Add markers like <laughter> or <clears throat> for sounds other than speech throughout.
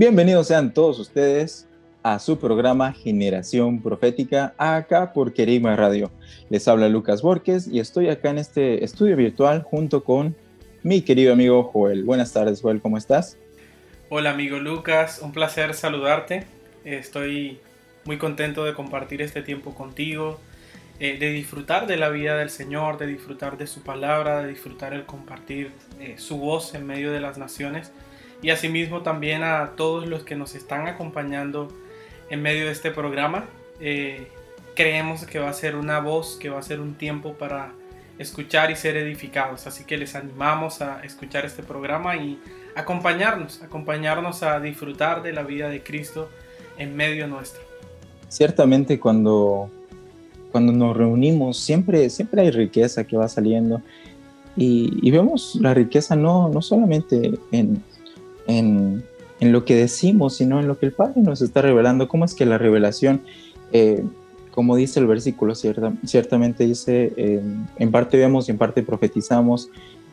Bienvenidos sean todos ustedes a su programa Generación Profética, acá por Querima Radio. Les habla Lucas Borges y estoy acá en este estudio virtual junto con mi querido amigo Joel. Buenas tardes, Joel, ¿cómo estás? Hola amigo Lucas, un placer saludarte. Estoy muy contento de compartir este tiempo contigo, eh, de disfrutar de la vida del Señor, de disfrutar de su palabra, de disfrutar el compartir eh, su voz en medio de las naciones y asimismo también a todos los que nos están acompañando en medio de este programa. Eh, creemos que va a ser una voz, que va a ser un tiempo para escuchar y ser edificados. Así que les animamos a escuchar este programa y acompañarnos, acompañarnos a disfrutar de la vida de Cristo en medio nuestro. Ciertamente cuando, cuando nos reunimos siempre, siempre hay riqueza que va saliendo y, y vemos la riqueza no, no solamente en, en, en, lo que decimos, sino en lo que el Padre nos está revelando. ¿Cómo es que la revelación, eh, como dice el versículo, cierta, ciertamente dice, eh, en parte vemos y en parte profetizamos?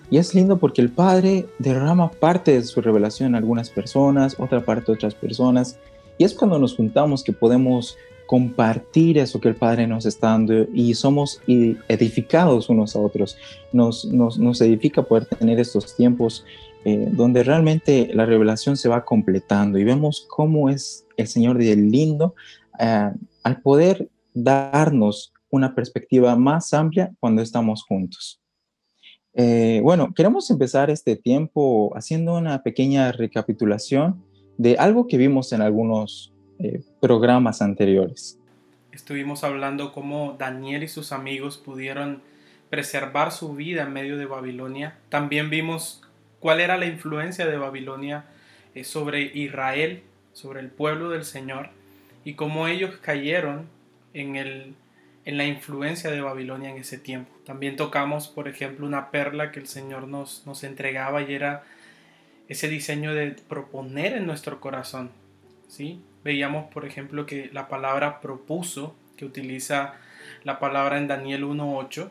Y es lindo porque el Padre derrama parte de su revelación a algunas personas, otra parte a otras personas. Y es cuando nos juntamos que podemos compartir eso que el Padre nos está dando y somos edificados unos a otros. Nos, nos, nos edifica poder tener estos tiempos eh, donde realmente la revelación se va completando y vemos cómo es el Señor de lindo eh, al poder darnos una perspectiva más amplia cuando estamos juntos. Eh, bueno, queremos empezar este tiempo haciendo una pequeña recapitulación de algo que vimos en algunos eh, programas anteriores. Estuvimos hablando cómo Daniel y sus amigos pudieron preservar su vida en medio de Babilonia. También vimos cuál era la influencia de Babilonia eh, sobre Israel, sobre el pueblo del Señor, y cómo ellos cayeron en, el, en la influencia de Babilonia en ese tiempo. También tocamos, por ejemplo, una perla que el Señor nos, nos entregaba y era ese diseño de proponer en nuestro corazón. ¿sí? Veíamos, por ejemplo, que la palabra propuso, que utiliza la palabra en Daniel 1.8,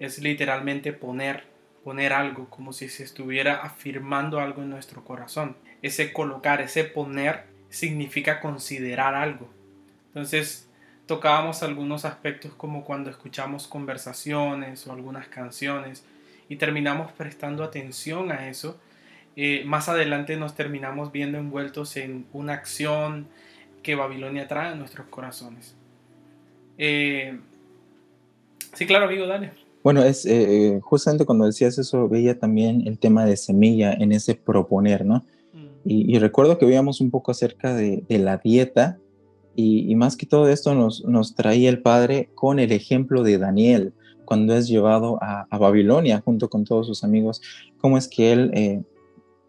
es literalmente poner, poner algo, como si se estuviera afirmando algo en nuestro corazón. Ese colocar, ese poner, significa considerar algo. Entonces, tocábamos algunos aspectos como cuando escuchamos conversaciones o algunas canciones y terminamos prestando atención a eso. Eh, más adelante nos terminamos viendo envueltos en una acción que Babilonia trae a nuestros corazones. Eh, sí, claro, amigo, dale. Bueno, es eh, justamente cuando decías eso, veía también el tema de semilla en ese proponer, ¿no? Mm. Y, y, recuerdo que veíamos un poco acerca de, de la dieta y, y, más que todo esto nos, nos, traía el Padre con el ejemplo de Daniel cuando es llevado a, a Babilonia junto con todos sus amigos, cómo es que él, eh,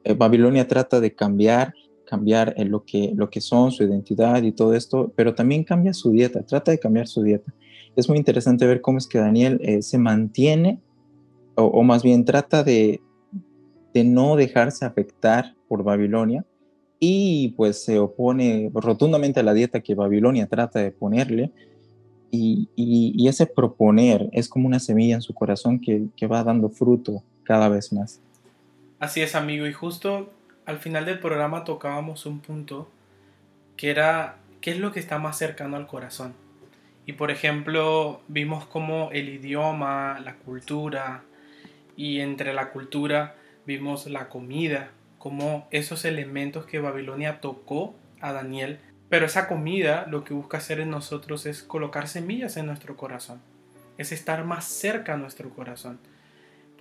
eh, Babilonia trata de cambiar, cambiar eh, lo, que, lo que son, su identidad y todo esto, pero también cambia su dieta, trata de cambiar su dieta es muy interesante ver cómo es que Daniel eh, se mantiene, o, más bien trata de, de no dejarse afectar por Babilonia y pues se opone rotundamente a la dieta que Babilonia trata de ponerle. Y, y, y ese proponer es como una semilla en su corazón que, que va dando fruto cada vez más. Así es, amigo. Y justo al final del programa tocábamos un punto que era qué es lo que está más cercano al corazón. Y por ejemplo, vimos como el idioma, la cultura, y entre la cultura vimos la comida, como esos elementos que Babilonia tocó a Daniel. Pero esa comida lo que busca hacer en nosotros es colocar semillas en nuestro corazón. Es estar más cerca a nuestro corazón.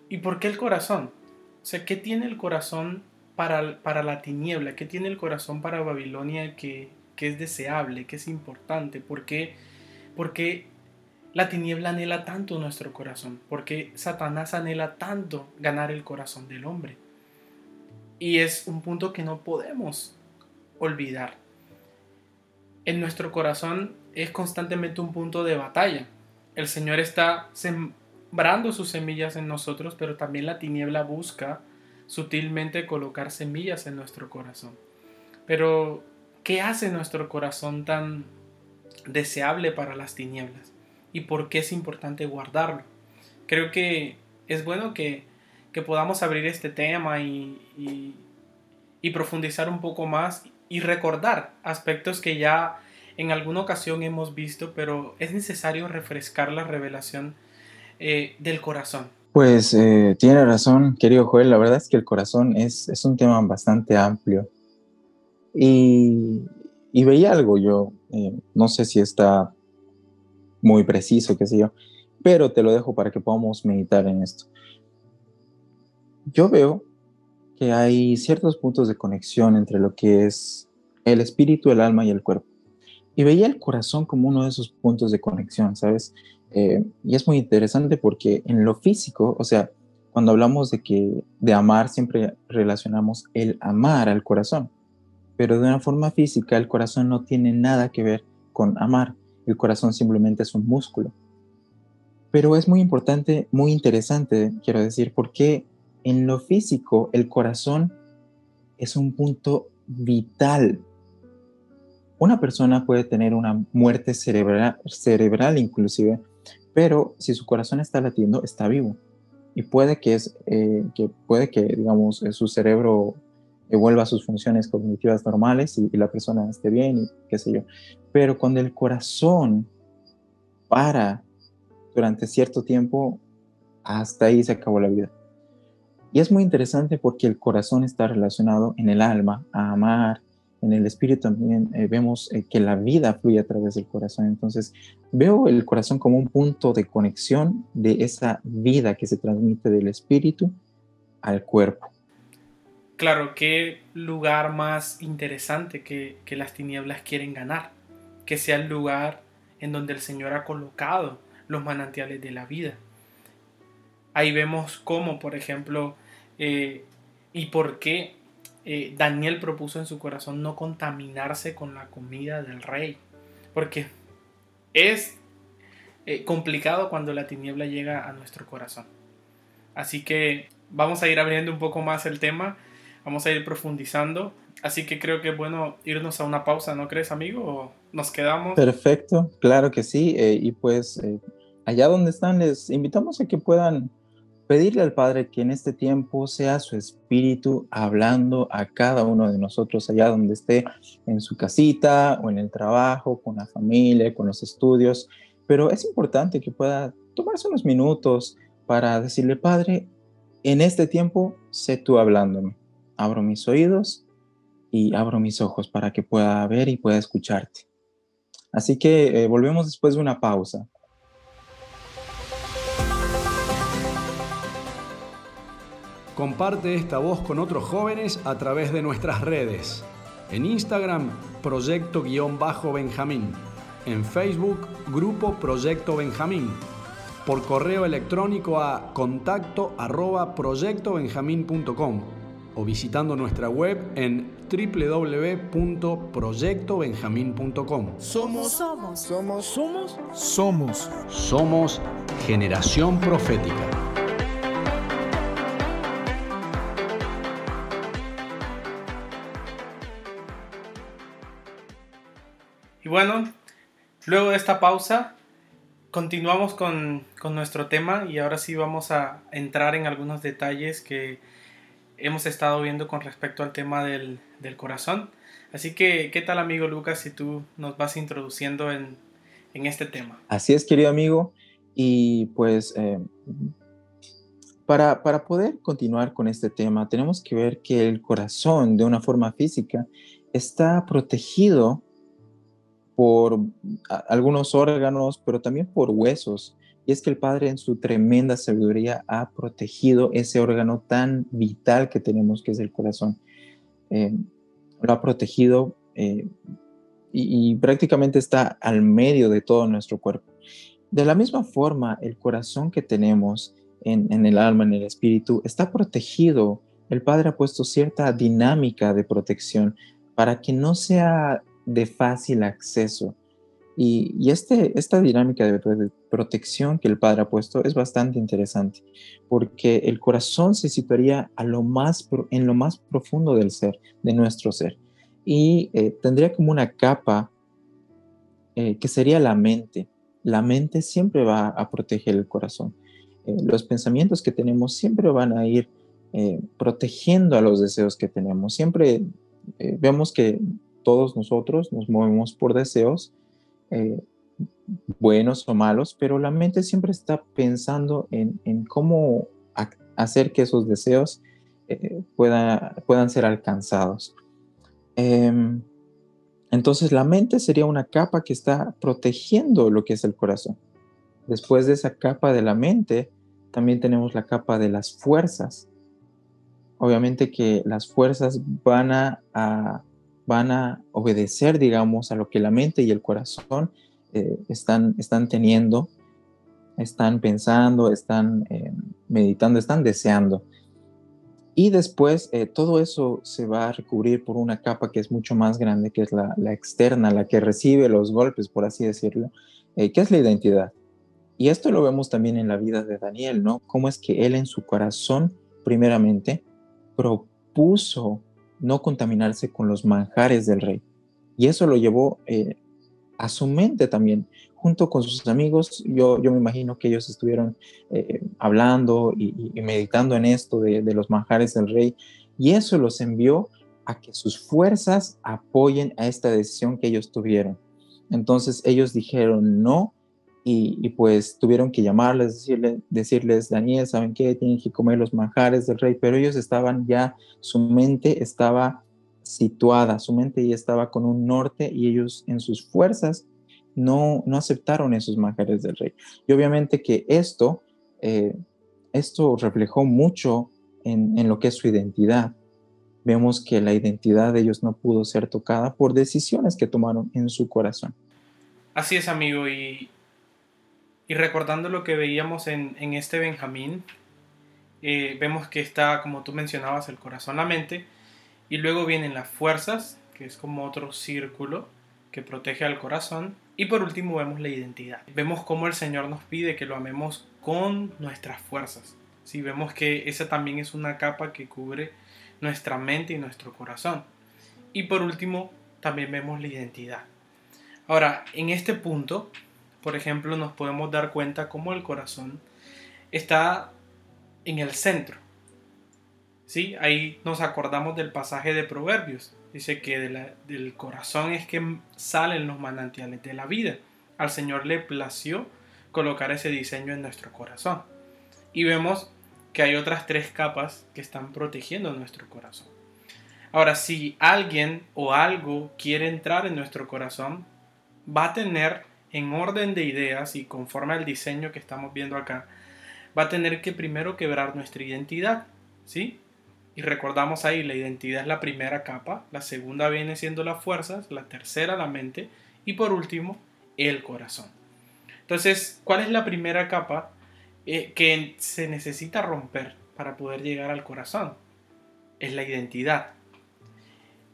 ¿Y por qué el corazón? O sea, ¿qué tiene el corazón para, para la tiniebla? ¿Qué tiene el corazón para Babilonia que, que es deseable, que es importante? ¿Por qué? Porque la tiniebla anhela tanto nuestro corazón, porque Satanás anhela tanto ganar el corazón del hombre. Y es un punto que no podemos olvidar. En nuestro corazón es constantemente un punto de batalla. El Señor está sembrando sus semillas en nosotros, pero también la tiniebla busca sutilmente colocar semillas en nuestro corazón. Pero, ¿qué hace nuestro corazón tan deseable para las tinieblas? y por qué es importante guardarlo. Creo que es bueno que, podamos abrir este tema y, y, profundizar un poco más y recordar aspectos que ya en alguna ocasión hemos visto, pero es necesario refrescar la revelación eh, del corazón. Pues eh, tiene razón, querido Joel, la verdad es que el corazón es, es un tema bastante amplio. Y, y veía algo yo, eh, no sé si está muy preciso, qué sé yo, pero te lo dejo para que podamos meditar en esto. Yo veo que hay ciertos puntos de conexión entre lo que es el espíritu, el alma y el cuerpo. Y veía el corazón como uno de esos puntos de conexión, ¿sabes? Eh, y es muy interesante porque en lo físico, o sea, cuando hablamos de que de amar siempre relacionamos el amar al corazón, pero de una forma física el corazón no tiene nada que ver con amar. El corazón simplemente es un músculo. Pero es muy importante, muy interesante, quiero decir, porque en lo físico el corazón es un punto vital. Una persona puede tener una muerte cerebral, cerebral inclusive, pero si su corazón está latiendo, está vivo. Y puede que, es, eh, que, puede que digamos, su cerebro vuelva a sus funciones cognitivas normales y, la persona esté bien y qué sé yo. Pero cuando el corazón para durante cierto tiempo, hasta ahí se acabó la vida. Y es muy interesante porque el corazón está relacionado en el alma, a amar, en el espíritu también eh, vemos eh, que la vida fluye a través del corazón. Entonces veo el corazón como un punto de conexión de esa vida que se transmite del espíritu al cuerpo. Claro, qué lugar más interesante que, las tinieblas quieren ganar, que sea el lugar en donde el Señor ha colocado los manantiales de la vida. Ahí vemos cómo, por ejemplo, eh, y por qué eh, Daniel propuso en su corazón no contaminarse con la comida del rey. Porque es eh, complicado cuando la tiniebla llega a nuestro corazón. Así que vamos a ir abriendo un poco más el tema vamos a ir profundizando. Así que creo que es bueno irnos a una pausa, ¿no crees, amigo? ¿O nos quedamos? Perfecto, claro que sí. Eh, y pues eh, allá donde están, les invitamos a que puedan pedirle al Padre que en este tiempo sea su espíritu hablando a cada uno de nosotros allá donde esté, en su casita o en el trabajo, con la familia, con los estudios. Pero es importante que pueda tomarse unos minutos para decirle, Padre, en este tiempo sé tú hablándome abro mis oídos y abro mis ojos para que pueda ver y pueda escucharte. Así que eh, volvemos después de una pausa. Comparte esta voz con otros jóvenes a través de nuestras redes. En Instagram, Proyecto-Benjamín. En Facebook, Grupo Proyecto Benjamín. Por correo electrónico a contacto arroba o visitando nuestra web en www.proyectobenjamín.com. Somos, somos, somos, somos, somos, somos generación profética. Y bueno, luego de esta pausa, continuamos con, con nuestro tema y ahora sí vamos a entrar en algunos detalles que hemos estado viendo con respecto al tema del, corazón. Así que, ¿qué tal amigo Lucas si tú nos vas introduciendo en, este tema? Así es, querido amigo. Y pues, eh, para, para poder continuar con este tema, tenemos que ver que el corazón, de una forma física, está protegido por algunos órganos, pero también por huesos. Y es que el Padre en su tremenda sabiduría ha protegido ese órgano tan vital que tenemos, que es el corazón. Eh, lo ha protegido eh, y, prácticamente está al medio de todo nuestro cuerpo. De la misma forma, el corazón que tenemos en, en el alma, en el espíritu, está protegido. El Padre ha puesto cierta dinámica de protección para que no sea de fácil acceso. Y, este, esta dinámica de protección que el Padre ha puesto es bastante interesante, porque el corazón se situaría a lo más, en lo más profundo del ser, de nuestro ser y eh, tendría como una capa eh, que sería la mente. La mente siempre va a proteger el corazón. Eh, los pensamientos que tenemos siempre van a ir protegiendo a los deseos que tenemos. Siempre vemos que todos nosotros nos movemos por deseos buenos o malos, pero la mente siempre está pensando en, cómo hacer que esos deseos puedan ser alcanzados. Em, entonces la mente sería una capa que está protegiendo lo que es el corazón. Después de esa capa de la mente, también tenemos la capa de las fuerzas. Obviamente que las fuerzas van a, van a obedecer, digamos, a lo que la mente y el corazón eh, están, están teniendo, están pensando, están em, meditando, están deseando. Y después eh, todo eso se va a recubrir por una capa que es mucho más grande, que es la, externa, la que recibe los golpes, por así decirlo, eh, que es la identidad. Y esto lo vemos también en la vida de Daniel, ¿no? Cómo es que él en su corazón, primeramente, propuso no contaminarse con los manjares del rey. Y eso lo llevó eh, a su mente también junto con sus amigos, yo, yo me imagino que ellos estuvieron eh, hablando y, meditando en esto de, los manjares del rey, y eso los envió a que sus fuerzas apoyen a esta decisión que ellos tuvieron. Entonces ellos dijeron no, y, pues tuvieron que llamarles, decirle, decirles, Daniel, ¿saben qué? Tienen que comer los manjares del rey, pero ellos estaban ya, su mente estaba situada, su mente ya estaba con un norte y ellos en sus fuerzas no, no aceptaron esos manjares del rey. Y obviamente que esto, eh, esto reflejó mucho en, lo que es su identidad. Vemos que la identidad de ellos no pudo ser tocada por decisiones que tomaron en su corazón. Así es, amigo, y, y recordando lo que veíamos en, en este Benjamín, eh, vemos que está, como tú mencionabas, el corazón, la mente, y luego vienen las fuerzas, que es como otro círculo que protege al corazón, y por último vemos la identidad. Vemos cómo el Señor nos pide que lo amemos con nuestras fuerzas. Si vemos que esa también es una capa que cubre nuestra mente y nuestro corazón. Y por último, también vemos la identidad. Ahora, en este punto, por ejemplo, nos podemos dar cuenta cómo el corazón está en el centro. ¿Sí? Ahí nos acordamos del pasaje de Proverbios, Dice que del corazón es que salen los manantiales de la vida. Al Señor le plació colocar ese diseño en nuestro corazón. Y vemos que hay otras tres capas que están protegiendo nuestro corazón. Ahora, si alguien o algo quiere entrar en nuestro corazón, va a tener en orden de ideas y conforme al diseño que estamos viendo acá, va a tener que primero quebrar nuestra identidad, ¿sí? Y recordamos ahí, la identidad es la primera capa, la segunda viene siendo las fuerzas, la tercera la mente y por último el corazón. Entonces, ¿cuál es la primera capa eh, que se necesita romper para poder llegar al corazón? Es la identidad.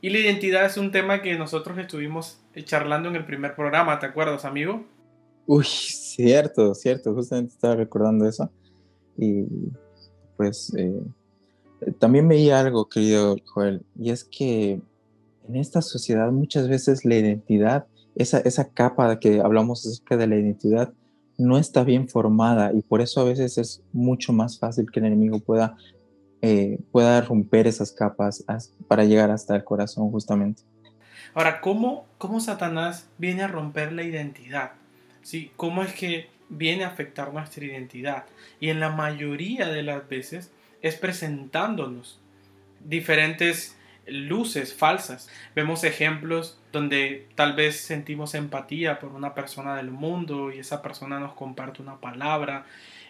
Y la identidad es un tema que nosotros estuvimos charlando en el primer programa, ¿te acuerdas, amigo? Uy, cierto, cierto, justamente estaba recordando eso. Y pues eh, también veía algo, querido Joel, y es que en esta sociedad muchas veces la identidad, esa, esa capa que hablamos acerca de la identidad, no está bien formada y por eso a veces es mucho más fácil que el enemigo pueda, eh, pueda romper esas capas para llegar hasta el corazón justamente. Ahora, ¿cómo, ¿cómo Satanás viene a romper la identidad? ¿Sí? ¿Cómo es que viene a afectar nuestra identidad y en la mayoría de las veces es presentándonos diferentes luces falsas. Vemos ejemplos donde tal vez sentimos empatía por una persona del mundo y esa persona nos comparte una palabra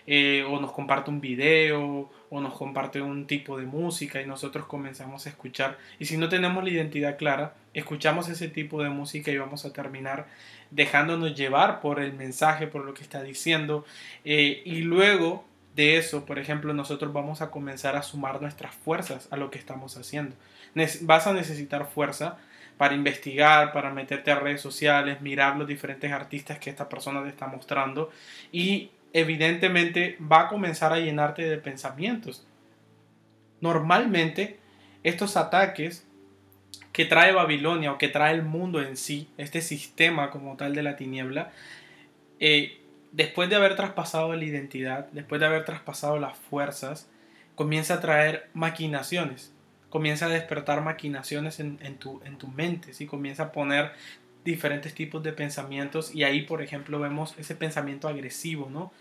eh, o nos comparte un video o nos comparte un tipo de música y nosotros comenzamos a escuchar. Y si no tenemos la identidad clara escuchamos ese tipo de música y vamos a terminar dejándonos llevar por el mensaje por lo que está diciendo. Eh, y luego de eso por ejemplo nosotros vamos a comenzar a sumar nuestras fuerzas a lo que estamos haciendo. Vas a necesitar fuerza para investigar, para meterte a redes sociales, mirar los diferentes artistas que esta persona te está mostrando y evidentemente va a comenzar a llenarte de pensamientos. Normalmente estos ataques que trae Babilonia o que trae el mundo en sí, este sistema como tal de la tiniebla, eh, después de haber traspasado la identidad, después de haber traspasado las fuerzas, comienza a traer maquinaciones comienza a despertar maquinaciones en, tu, en mente, ¿sí? comienza a poner diferentes tipos de pensamientos y ahí por ejemplo vemos ese pensamiento agresivo, ¿no?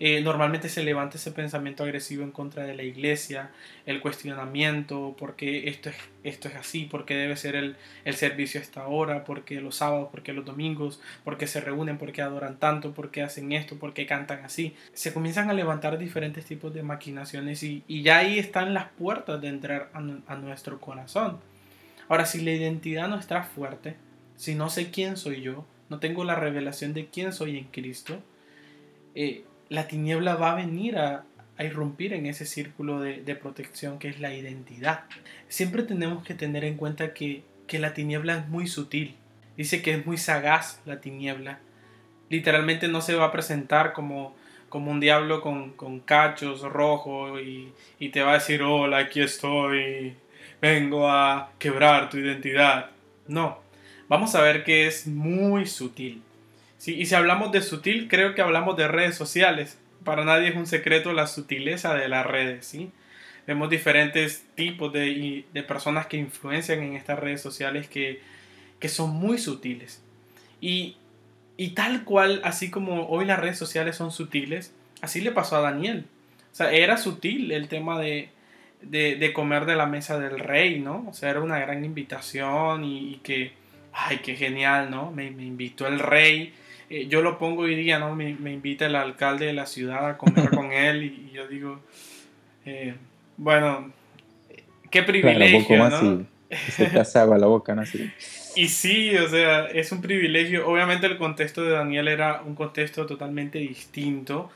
Eh, normalmente se levanta ese pensamiento agresivo en contra de la iglesia, el cuestionamiento, por qué esto es, esto es así, por qué debe ser el, servicio a esta hora, por qué los sábados, por qué los domingos, por qué se reúnen, por qué adoran tanto, por qué hacen esto, por qué cantan así. Se comienzan a levantar diferentes tipos de maquinaciones y, ya ahí están las puertas de entrar a, nuestro corazón. Ahora, si la identidad no está fuerte, si no sé quién soy yo, no tengo la revelación de quién soy en Cristo, eh, la tiniebla va a venir a, irrumpir en ese círculo de, protección que es la identidad. Siempre tenemos que tener en cuenta que, la tiniebla es muy sutil. Dice que es muy sagaz la tiniebla. Literalmente no se va a presentar como, como un diablo con, cachos rojos y, y te va a decir, hola, aquí estoy, vengo a quebrar tu identidad. No, vamos a ver que es muy sutil. Sí, y si hablamos de sutil, creo que hablamos de redes sociales. Para nadie es un secreto la sutileza de las redes, ¿sí? Vemos diferentes tipos de, personas que influencian en estas redes sociales que, son muy sutiles. Y, tal cual, así como hoy las redes sociales son sutiles, así le pasó a Daniel. O sea, era sutil el tema de, comer de la mesa del rey, ¿no? O sea, era una gran invitación y, que, ay, qué genial, ¿no? Me, me invitó el rey eh, yo lo pongo hoy día, ¿no? Me, invita el alcalde de la ciudad a comer con <laughs> él y, yo digo, eh, bueno, qué privilegio, ¿no? se te la boca, ¿no? Y sí, o sea, es un privilegio. Obviamente el contexto de Daniel era un contexto totalmente distinto,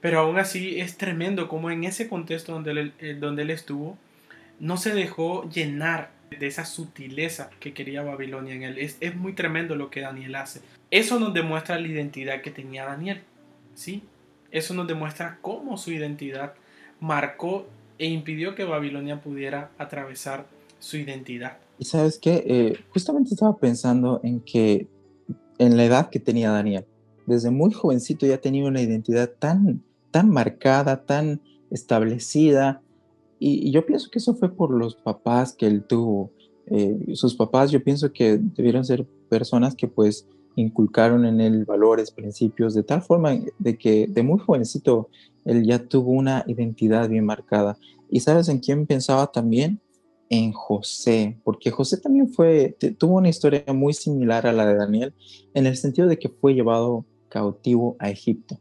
pero aún así es tremendo como en ese contexto donde él, eh, donde él estuvo, no se dejó llenar de esa sutileza que quería Babilonia en él. Es, es muy tremendo lo que Daniel hace. Eso nos demuestra la identidad que tenía Daniel. ¿sí? Eso nos demuestra cómo su identidad marcó e impidió que Babilonia pudiera atravesar su identidad. Y sabes qué, eh, justamente estaba pensando en que en la edad que tenía Daniel, desde muy jovencito ya tenía una identidad tan, tan marcada, tan establecida, y, yo pienso que eso fue por los papás que él tuvo. Eh, sus papás yo pienso que debieron ser personas que pues inculcaron en él valores, principios, de tal forma de que de muy jovencito él ya tuvo una identidad bien marcada. ¿Y sabes en quién pensaba también? En José, porque José también fue, tuvo una historia muy similar a la de Daniel, en el sentido de que fue llevado cautivo a Egipto.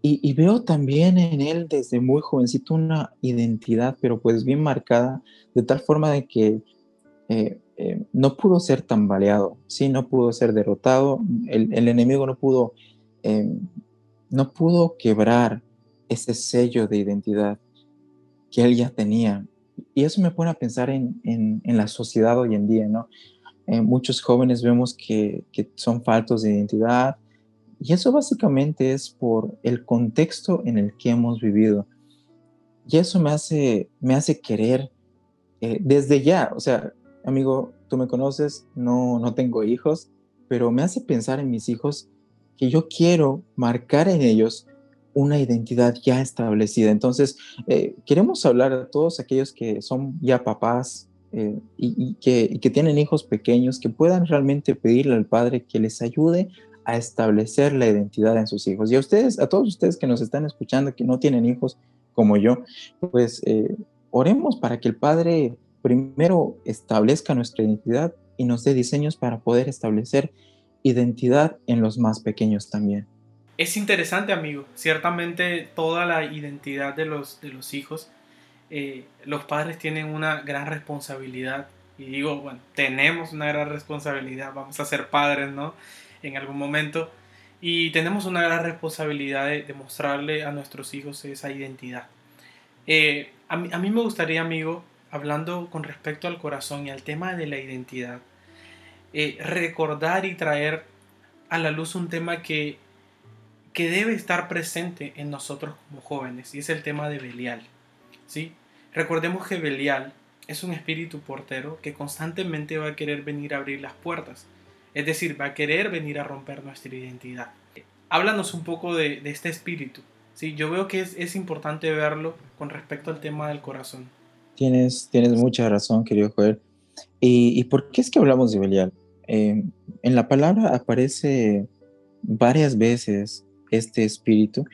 Y, veo también en él desde muy jovencito una identidad, pero pues bien marcada, de tal forma de que eh, eh, no pudo ser tambaleado, sí, no pudo ser derrotado, el, enemigo no pudo, eh, no pudo quebrar ese sello de identidad que él ya tenía. Y eso me pone a pensar en, la sociedad hoy en día, ¿no? muchos jóvenes vemos que, que son faltos de identidad, y eso básicamente es por el contexto en el que hemos vivido. Y eso me hace, me hace querer eh, desde ya, o sea, amigo, tú me conoces, no, no tengo hijos, pero me hace pensar en mis hijos que yo quiero marcar en ellos una identidad ya establecida. Entonces, eh, queremos hablar a todos aquellos que son ya papás eh, y, que, y que tienen hijos pequeños, que puedan realmente pedirle al Padre que les ayude a establecer la identidad en sus hijos. Y a ustedes, a todos ustedes que nos están escuchando, que no tienen hijos como yo, pues eh, oremos para que el Padre primero establezca nuestra identidad y nos dé diseños para poder establecer identidad en los más pequeños también. Es interesante, amigo. Ciertamente toda la identidad de los, de los hijos, eh, los padres tienen una gran responsabilidad. Y digo, bueno, tenemos una gran responsabilidad, vamos a ser padres, ¿no? En algún momento. Y tenemos una gran responsabilidad de, de mostrarle a nuestros hijos esa identidad. Eh, a, mí, a mí me gustaría, amigo, hablando con respecto al corazón y al tema de la identidad, eh, recordar y traer a la luz un tema que que debe estar presente en nosotros como jóvenes y es el tema de Belial. ¿sí? Recordemos que Belial es un espíritu portero que constantemente va a querer venir a abrir las puertas, es decir, va a querer venir a romper nuestra identidad. Háblanos un poco de, este espíritu. ¿sí? Yo veo que es, importante verlo con respecto al tema del corazón. Tienes, tienes mucha razón, querido Joel. ¿Y, por qué es que hablamos de Belial? Eh, en la palabra aparece varias veces este espíritu.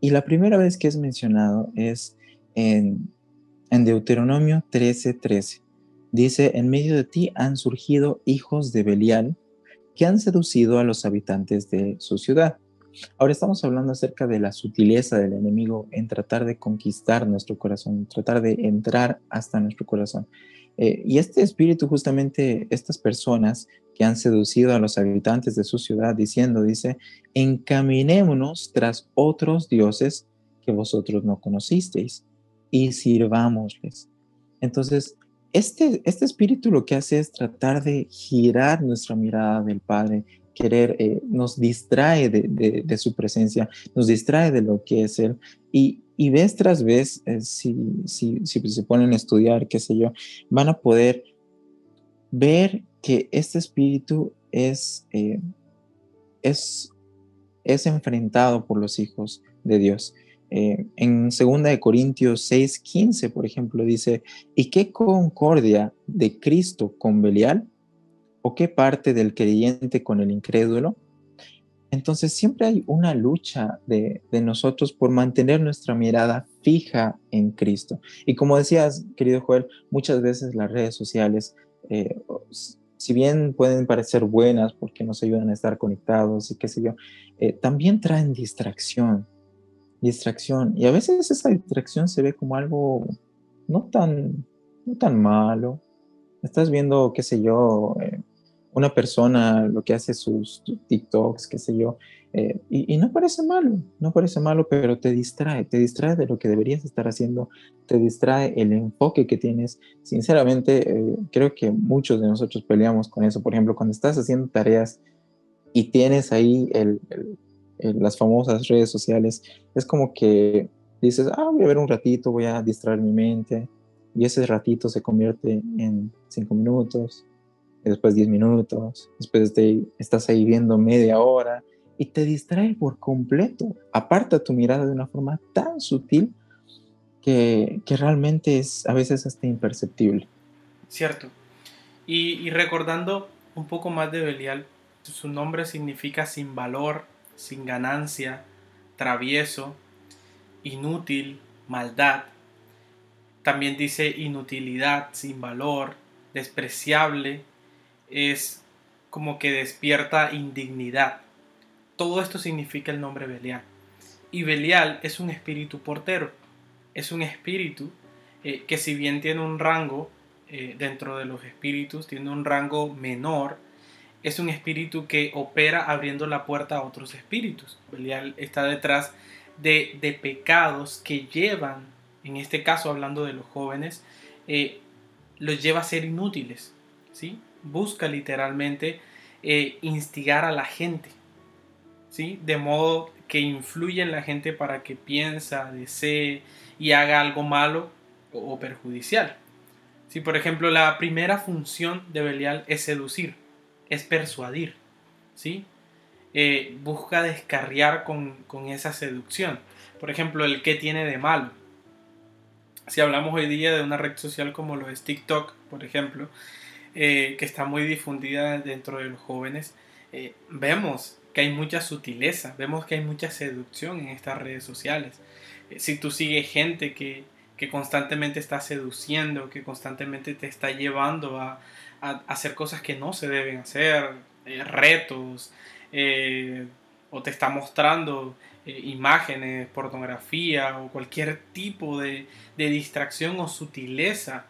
Y la primera vez que es mencionado es en, Deuteronomio 13:13. Dice, en medio de ti han surgido hijos de Belial que han seducido a los habitantes de su ciudad. Ahora estamos hablando acerca de la sutileza del enemigo en tratar de conquistar nuestro corazón, tratar de entrar hasta nuestro corazón. Eh, y este espíritu, justamente, estas personas que han seducido a los habitantes de su ciudad, diciendo, dice, encaminémonos tras otros dioses que vosotros no conocisteis y sirvámosles. Entonces, este, este espíritu lo que hace es tratar de girar nuestra mirada del Padre, querer, eh, nos distrae de, su presencia, nos distrae de lo que es Él. Y, y vez tras vez, eh, si, si, se ponen a estudiar, qué sé yo, van a poder ver que este espíritu es, eh, es, es enfrentado por los hijos de Dios. Eh, en 2 Corintios 6:15, por ejemplo, dice, ¿y qué concordia de Cristo con Belial? ¿O qué parte del creyente con el incrédulo? Entonces siempre hay una lucha de, de, nosotros por mantener nuestra mirada fija en Cristo. Y como decías, querido Joel, muchas veces las redes sociales eh, si bien pueden parecer buenas porque nos ayudan a estar conectados y qué sé yo, eh, también traen distracción, distracción. Y a veces esa distracción se ve como algo no tan, no tan malo. Estás viendo, qué sé yo, eh, una persona lo que hace sus TikToks, qué sé yo, eh, y, no parece malo, no parece malo, pero te distrae, te distrae de lo que deberías estar haciendo, te distrae el enfoque que tienes. Sinceramente, eh, creo que muchos de nosotros peleamos con eso. Por ejemplo, cuando estás haciendo tareas y tienes ahí las famosas redes sociales, es como que dices, ah, voy a ver un ratito, voy a distraer mi mente, y ese ratito se convierte en cinco minutos, después diez minutos, después de, estás ahí viendo media hora, y te distrae por completo. Aparta tu mirada de una forma tan sutil que, realmente es a veces hasta imperceptible. Cierto. Y, recordando un poco más de Belial, su nombre significa sin valor, sin ganancia, travieso, inútil, maldad. También dice inutilidad, sin valor, despreciable. Es como que despierta indignidad. Todo esto significa el nombre Belial. Y Belial es un espíritu portero. Es un espíritu eh, que si bien tiene un rango eh, dentro de los espíritus, tiene un rango menor, es un espíritu que opera abriendo la puerta a otros espíritus. Belial está detrás de, pecados que llevan, en este caso hablando de los jóvenes, eh, los lleva a ser inútiles. ¿sí? Busca literalmente instigar a la gente ¿sí? De modo que influye en la gente para que piensa, desee y haga algo malo o, perjudicial. Si por ejemplo la primera función de Belial es seducir, es persuadir, ¿sí? Eh, busca descarriar con, esa seducción. Por ejemplo, el que tiene de malo. Si hablamos hoy día de una red social como lo es TikTok, por ejemplo, eh, que está muy difundida dentro de los jóvenes, eh, vemos que hay mucha sutileza, vemos que hay mucha seducción en estas redes sociales. Si tú sigues gente que, que, constantemente está seduciendo, que constantemente te está llevando a, hacer cosas que no se deben hacer, eh, retos, o te está mostrando imágenes, pornografía o cualquier tipo de, de distracción o sutileza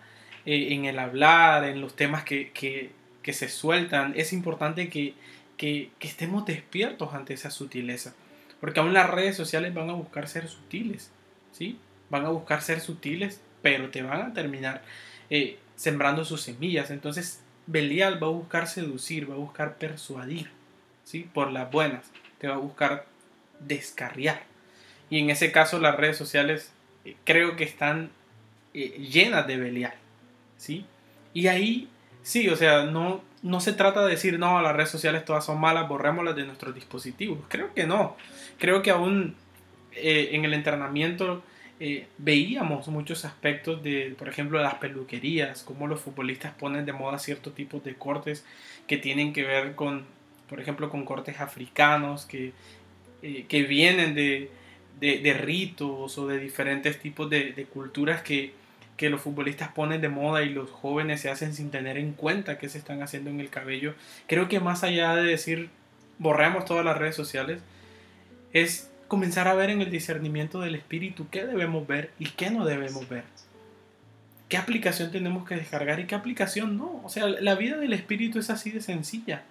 en el hablar, en los temas que, que, que se sueltan, es importante que, que, estemos despiertos ante esa sutileza. Porque aún las redes sociales van a buscar ser sutiles, ¿sí? Van a buscar ser sutiles, pero te van a terminar eh, sembrando sus semillas. Entonces, Belial va a buscar seducir, va a buscar persuadir, ¿sí? Por las buenas, te va a buscar descarriar. Y en ese caso las redes sociales eh, creo que están eh, llenas de Belial, ¿sí? Y ahí, sí, o sea, no, no se trata de decir, no, las redes sociales todas son malas, borrémoslas de nuestros dispositivos. Creo que no. Creo que aún eh, en el entrenamiento eh, veíamos muchos aspectos de, por ejemplo, las peluquerías, cómo los futbolistas ponen de moda ciertos tipos de cortes que tienen que ver con, por ejemplo, con cortes africanos que, eh, que vienen de, de, ritos o de diferentes tipos de, de culturas que que los futbolistas ponen de moda y los jóvenes se hacen sin tener en cuenta qué se están haciendo en el cabello. Creo que más allá de decir borremos todas las redes sociales, es comenzar a ver en el discernimiento del espíritu qué debemos ver y qué no debemos ver. ¿Qué aplicación tenemos que descargar y qué aplicación no? O sea, la vida del espíritu es así de sencilla.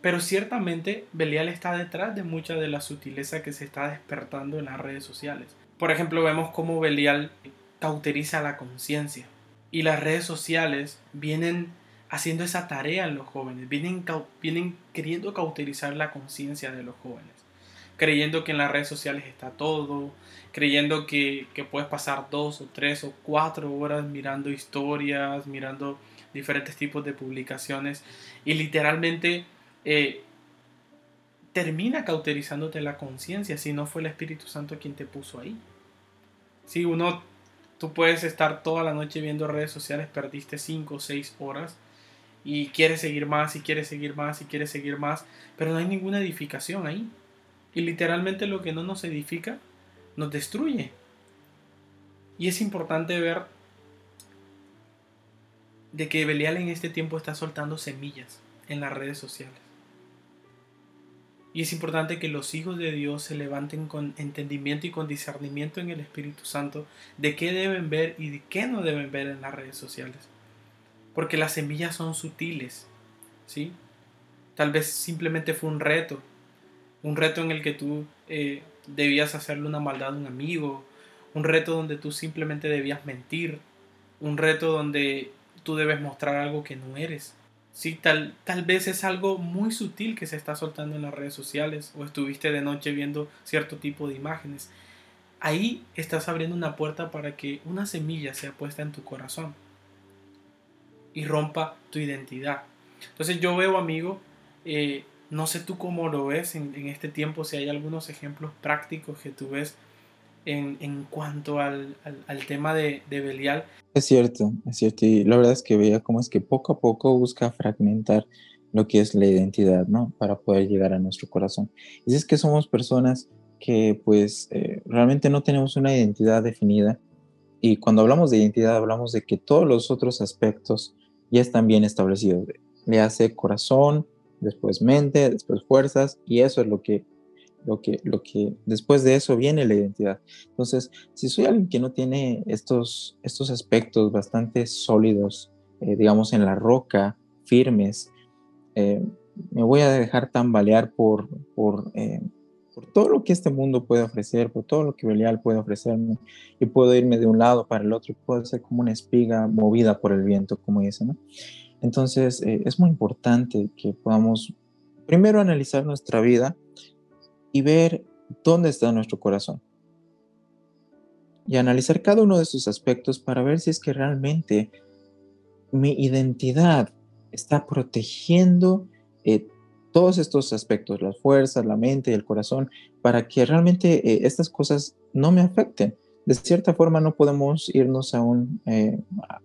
Pero ciertamente Belial está detrás de mucha de la sutileza que se está despertando en las redes sociales. Por ejemplo, vemos cómo Belial cauteriza la conciencia. Y las redes sociales vienen haciendo esa tarea en los jóvenes, vienen, vienen queriendo cauterizar la conciencia de los jóvenes, creyendo que en las redes sociales está todo, creyendo que, puedes pasar dos o tres o cuatro horas mirando historias, mirando diferentes tipos de publicaciones y literalmente eh, termina cauterizándote la conciencia si no fue el Espíritu Santo quien te puso ahí. Si uno Tú puedes estar toda la noche viendo redes sociales, perdiste 5 o 6 horas y quieres seguir más y quieres seguir más y quieres seguir más, pero no hay ninguna edificación ahí. Y literalmente lo que no nos edifica nos destruye. Y es importante ver de que Belial en este tiempo está soltando semillas en las redes sociales. Y es importante que los hijos de Dios se levanten con entendimiento y con discernimiento en el Espíritu Santo de qué deben ver y de qué no deben ver en las redes sociales. Porque las semillas son sutiles, ¿sí? Tal vez simplemente fue un reto, un reto en el que tú eh, debías hacerle una maldad a un amigo, un reto donde tú simplemente debías mentir, un reto donde tú debes mostrar algo que no eres. Sí, tal, tal vez es algo muy sutil que se está soltando en las redes sociales o estuviste de noche viendo cierto tipo de imágenes. Ahí estás abriendo una puerta para que una semilla sea puesta en tu corazón y rompa tu identidad. Entonces yo veo, amigo, eh, no sé tú cómo lo ves en, en, este tiempo, si hay algunos ejemplos prácticos que tú ves en, en cuanto al, al, tema de, de, Belial. Es cierto, es cierto. Y la verdad es que veía cómo es que poco a poco busca fragmentar lo que es la identidad, ¿no? Para poder llegar a nuestro corazón. Y es que somos personas que pues eh, realmente no tenemos una identidad definida. Y cuando hablamos de identidad hablamos de que todos los otros aspectos ya están bien establecidos. Le hace corazón, después mente, después fuerzas, y eso es lo que lo que, lo que después de eso viene la identidad. Entonces, si soy alguien que no tiene estos, estos aspectos bastante sólidos, eh, digamos, en la roca, firmes, eh, me voy a dejar tambalear por, por, eh, por, todo lo que este mundo puede ofrecer, por todo lo que Belial puede ofrecerme, y puedo irme de un lado para el otro, y puedo ser como una espiga movida por el viento, como dicen, ¿no? Entonces, es muy importante que podamos primero analizar nuestra vida, y ver dónde está nuestro corazón. Y analizar cada uno de esos aspectos para ver si es que realmente mi identidad está protegiendo eh, todos estos aspectos, las fuerzas, la mente y el corazón, para que realmente eh, estas cosas no me afecten. De cierta forma no podemos irnos a un, eh,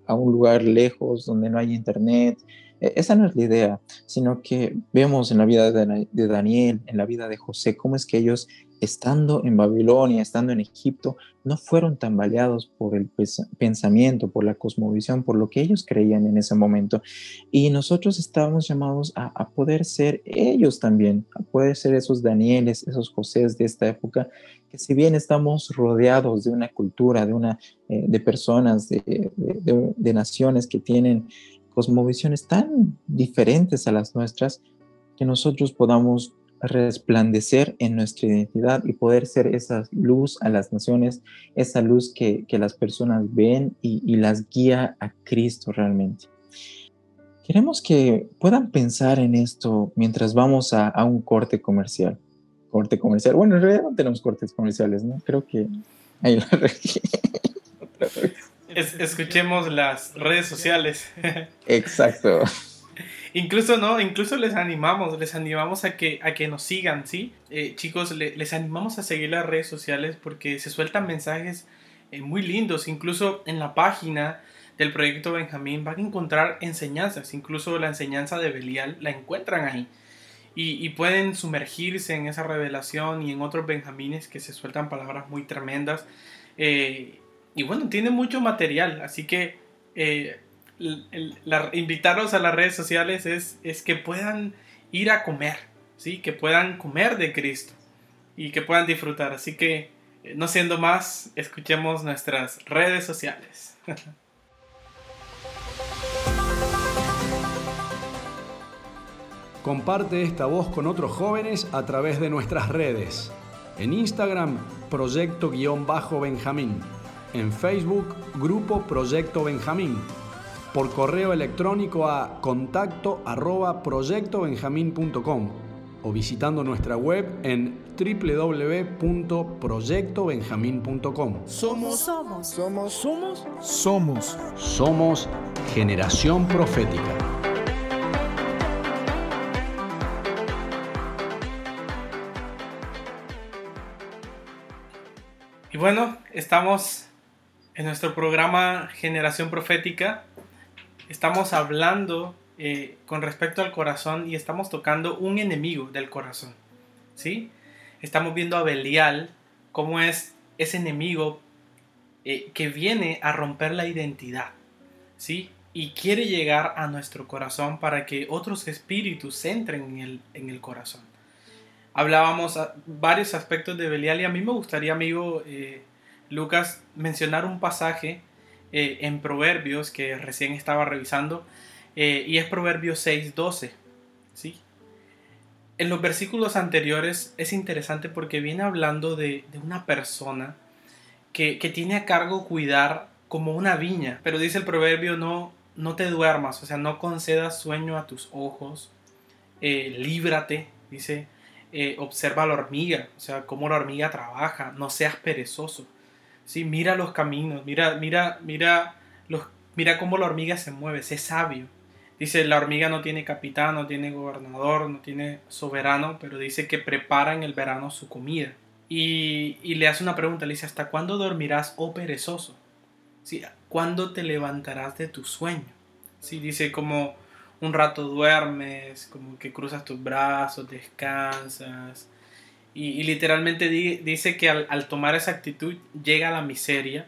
a un lugar lejos donde no hay internet. E, esa no es la idea, sino que vemos en la vida de Daniel, en la vida de José, cómo es que ellos estando en Babilonia, estando en Egipto, no fueron tambaleados por el pensamiento, por la cosmovisión, por lo que ellos creían en ese momento. Y nosotros estábamos llamados a, poder ser ellos también, a poder ser esos Danieles, esos Josés de esta época, que si bien estamos rodeados de una cultura, de, una, eh, de personas, de, de naciones que tienen cosmovisiones tan diferentes a las nuestras, que nosotros podamos resplandecer en nuestra identidad y poder ser esa luz a las naciones, esa luz que, las personas ven y, las guía a Cristo realmente. Queremos que puedan pensar en esto mientras vamos a, un corte comercial. Corte comercial. Bueno, en realidad no tenemos cortes comerciales, ¿no? Creo que ahí la escuchemos las redes sociales. Exacto. Incluso no, incluso les animamos, les animamos a que, a que nos sigan, ¿sí? Eh, chicos, les animamos a seguir las redes sociales porque se sueltan mensajes eh, muy lindos, incluso en la página del proyecto Benjamín van a encontrar enseñanzas, incluso la enseñanza de Belial la encuentran ahí. Y, pueden sumergirse en esa revelación y en otros Benjamines que se sueltan palabras muy tremendas. Eh, y bueno, tiene mucho material, así que la, invitarlos a las redes sociales es, es que puedan ir a comer, ¿sí? que puedan comer de Cristo y que puedan disfrutar. Así que, eh, no siendo más, escuchemos nuestras redes sociales. <laughs> Comparte esta voz con otros jóvenes a través de nuestras redes. En Instagram, Proyecto-Benjamín. En Facebook, Grupo Proyecto Benjamín por correo electrónico a contacto arroba proyectobenjamín.com o visitando nuestra web en www.proyectobenjamín.com. Somos, somos, somos, somos, somos, somos generación profética. Y bueno, estamos en nuestro programa Generación Profética estamos hablando eh, con respecto al corazón y estamos tocando un enemigo del corazón. ¿sí? Estamos viendo a Belial como es ese enemigo eh, que viene a romper la identidad. ¿sí? Y quiere llegar a nuestro corazón para que otros espíritus entren en el, en el corazón. Hablábamos a varios aspectos de Belial y a mí me gustaría, amigo eh, Lucas, mencionar un pasaje eh, en Proverbios que recién estaba revisando eh, y es Proverbios 6.12. ¿sí? En los versículos anteriores es interesante porque viene hablando de, una persona que, tiene a cargo cuidar como una viña, pero dice el proverbio no, no te duermas, o sea, no concedas sueño a tus ojos, eh, líbrate, dice, observa la hormiga, o sea, cómo la hormiga trabaja, no seas perezoso. Sí, mira los caminos, mira, mira, mira, los, mira cómo la hormiga se mueve, sé sabio. Dice, la hormiga no tiene capitán, no tiene gobernador, no tiene soberano, pero dice que prepara en el verano su comida. Y, le hace una pregunta, le dice, ¿hasta cuándo dormirás, oh perezoso? ¿Sí? ¿Cuándo te levantarás de tu sueño? ¿Sí? Dice como un rato duermes, como que cruzas tus brazos, descansas, y, literalmente dice que al, tomar esa actitud llega la miseria.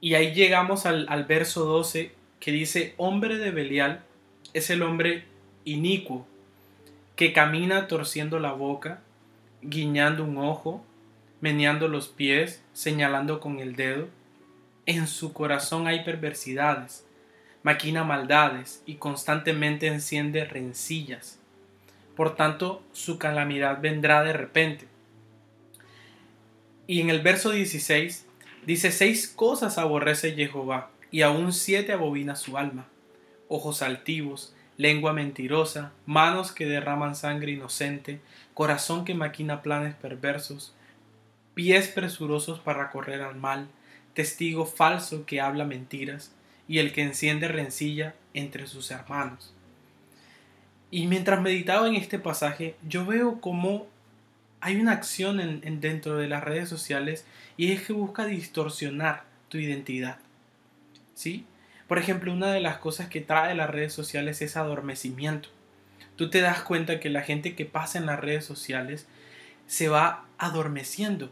Y ahí llegamos al, al verso 12 que dice, hombre de Belial es el hombre inicuo que camina torciendo la boca, guiñando un ojo, meneando los pies, señalando con el dedo. En su corazón hay perversidades, maquina maldades y constantemente enciende rencillas por tanto su calamidad vendrá de repente. Y en el verso 16 dice, seis cosas aborrece Jehová, y aún siete abobina su alma, ojos altivos, lengua mentirosa, manos que derraman sangre inocente, corazón que maquina planes perversos, pies presurosos para correr al mal, testigo falso que habla mentiras, y el que enciende rencilla entre sus hermanos. Y mientras meditaba en este pasaje, yo veo cómo hay una acción en, dentro de las redes sociales y es que busca distorsionar tu identidad. ¿Sí? Por ejemplo, una de las cosas que trae las redes sociales es adormecimiento. Tú te das cuenta que la gente que pasa en las redes sociales se va adormeciendo.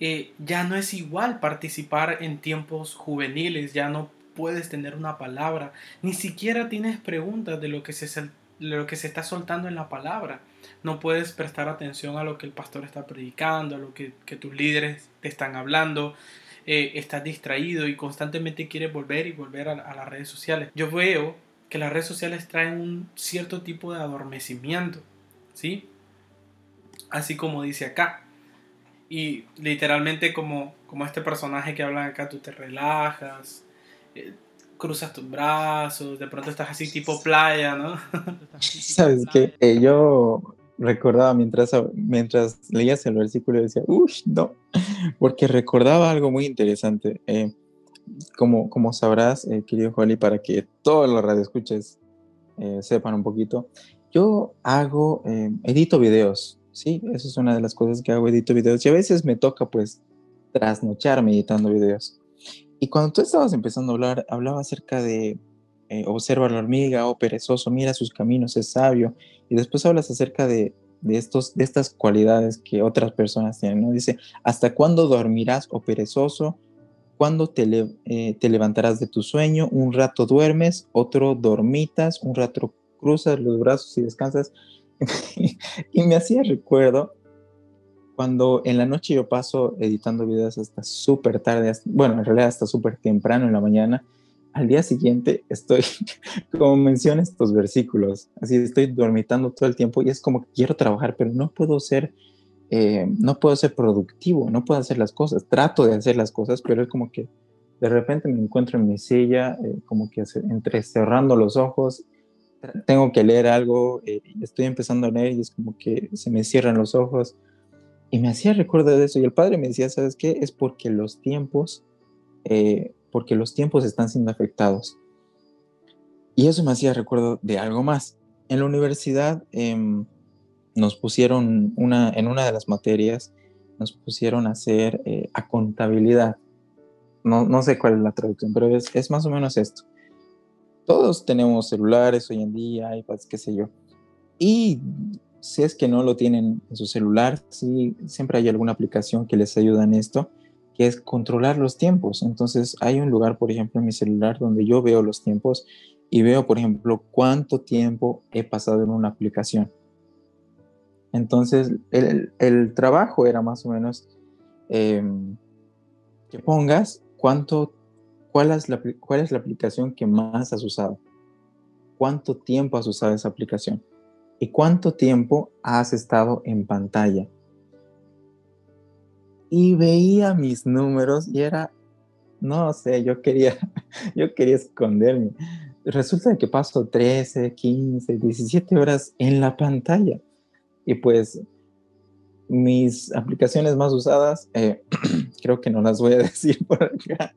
Eh, ya no es igual participar en tiempos juveniles, ya no puedes tener una palabra, ni siquiera tienes preguntas de lo que se, lo que se está soltando en la palabra. No puedes prestar atención a lo que el pastor está predicando, a lo que, tus líderes te están hablando. Eh, estás distraído y constantemente quieres volver y volver a, a las redes sociales. Yo veo que las redes sociales traen un cierto tipo de adormecimiento, ¿sí? Así como dice acá. Y literalmente como, como este personaje que habla acá, tú te relajas, eh, cruzas tus brazos, de pronto estás así tipo playa, ¿no? Sabes que eh, yo recordaba mientras, mientras leías el versículo decía, uff, no, porque recordaba algo muy interesante. Eh, como, como sabrás, querido Holly, para que todos los radioescuches sepan un poquito, yo hago, edito videos, ¿sí? Eso es una de las cosas que hago, edito videos y a veces me toca pues trasnochar meditando videos. Y cuando tú estabas empezando a hablar, hablaba acerca de eh, observa la hormiga, oh perezoso, mira sus caminos, es sabio. Y después hablas acerca de, estos, de estas cualidades que otras personas tienen, ¿no? Dice, ¿hasta cuándo dormirás, oh perezoso? ¿Cuándo te, eh, te levantarás de tu sueño? Un rato duermes, otro dormitas, un rato cruzas los brazos y descansas. <laughs> y me hacía recuerdo cuando en la noche yo paso editando videos hasta súper tarde, bueno, en realidad hasta súper temprano en la mañana, al día siguiente estoy, <laughs> como mencioné estos versículos, así estoy dormitando todo el tiempo y es como que quiero trabajar, pero no puedo ser, eh, no puedo ser productivo, no puedo hacer las cosas, trato de hacer las cosas, pero es como que de repente me encuentro en mi silla, eh, como que entre cerrando los ojos, tengo que leer algo, eh, estoy empezando a leer y es como que se me cierran los ojos y me hacía recuerdo de eso. Y el padre me decía, ¿sabes qué? Es porque los tiempos, eh, porque los tiempos están siendo afectados. Y eso me hacía recuerdo de algo más. En la universidad em, nos pusieron una, en una de las materias, nos pusieron a hacer eh, a contabilidad. No, no, sé cuál es la traducción, pero es, es más o menos esto. Todos tenemos celulares hoy en día, iPads, qué sé yo. Y si es que no lo tienen en su celular, sí, siempre hay alguna aplicación que les ayuda en esto, que es controlar los tiempos. Entonces hay un lugar, por ejemplo, en mi celular donde yo veo los tiempos y veo, por ejemplo, cuánto tiempo he pasado en una aplicación. Entonces el, trabajo era más o menos em, que pongas cuánto, cuál es, la, cuál es la aplicación que más has usado, cuánto tiempo has usado esa aplicación ¿Y cuánto tiempo has estado en pantalla? Y veía mis números y era, no sé, yo quería, <laughs> yo quería esconderme. Resulta que paso 13, 15, 17 horas en la pantalla. Y pues mis aplicaciones más usadas, eh, <clears throat> creo que no las voy a <laughs> decir por acá,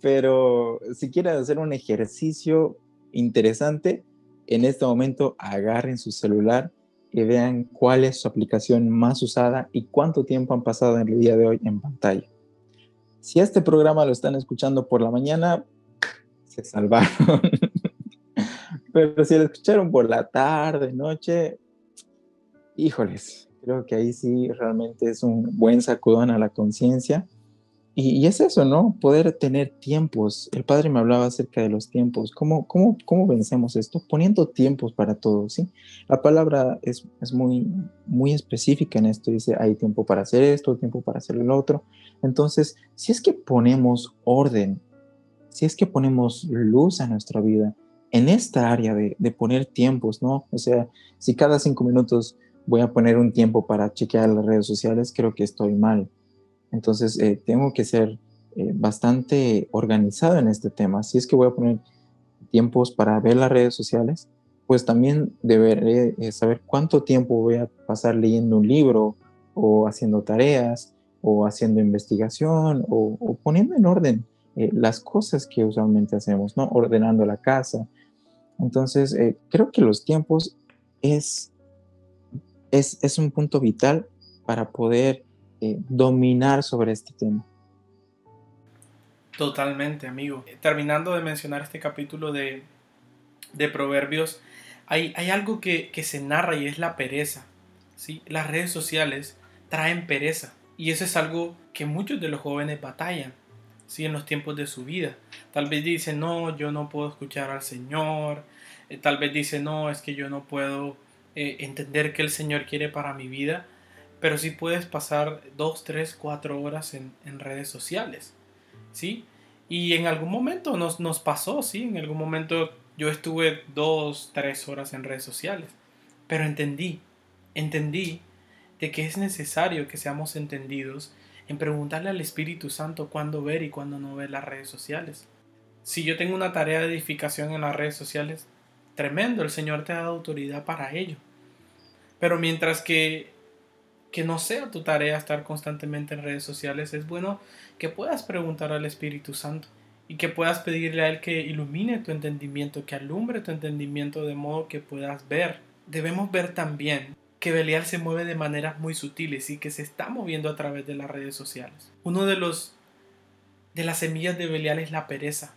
pero si quieren hacer un ejercicio interesante, en este momento agarren su celular y vean cuál es su aplicación más usada y cuánto tiempo han pasado en el día de hoy en pantalla. Si este programa lo están escuchando por la mañana, se salvaron. <laughs> Pero si lo escucharon por la tarde, noche, híjoles, creo que ahí sí realmente es un buen sacudón a la conciencia y, es eso, ¿no? Poder tener tiempos. El padre me hablaba acerca de los tiempos. ¿Cómo, cómo, cómo vencemos esto? Poniendo tiempos para todo, ¿sí? La palabra es, es, muy, muy específica en esto. Dice, hay tiempo para hacer esto, tiempo para hacer el otro. Entonces, si es que ponemos orden, si es que ponemos luz a nuestra vida en esta área de, de poner tiempos, ¿no? O sea, si cada cinco minutos voy a poner un tiempo para chequear las redes sociales, creo que estoy mal entonces, eh, tengo que ser eh, bastante organizado en este tema. Si es que voy a poner tiempos para ver las redes sociales, pues también deberé eh, saber cuánto tiempo voy a pasar leyendo un libro o haciendo tareas o haciendo investigación o, poniendo en orden las cosas que usualmente hacemos, ¿no? Ordenando la casa. Entonces, creo que los tiempos es, es, es un punto vital para poder eh, dominar sobre este tema. Totalmente, amigo. Terminando de mencionar este capítulo de, de Proverbios, hay, hay algo que, que, se narra y es la pereza. ¿sí? Las redes sociales traen pereza y eso es algo que muchos de los jóvenes batallan ¿sí? en los tiempos de su vida. Tal vez dicen, no, yo no puedo escuchar al Señor. Eh, tal vez dicen, no, es que yo no puedo eh, entender qué el Señor quiere para mi vida. Pero sí puedes pasar dos, tres, cuatro horas en, en redes sociales. ¿sí? Y en algún momento nos, nos pasó, ¿sí? En algún momento yo estuve dos, tres horas en redes sociales. Pero entendí, entendí de que es necesario que seamos entendidos en preguntarle al Espíritu Santo cuándo ver y cuándo no ver las redes sociales. Si yo tengo una tarea de edificación en las redes sociales, tremendo, el Señor te ha dado autoridad para ello. Pero mientras que que no sea tu tarea estar constantemente en redes sociales, es bueno que puedas preguntar al Espíritu Santo y que puedas pedirle a Él que ilumine tu entendimiento, que alumbre tu entendimiento de modo que puedas ver. Debemos ver también que Belial se mueve de maneras muy sutiles y que se está moviendo a través de las redes sociales. Uno de los de las semillas de Belial es la pereza.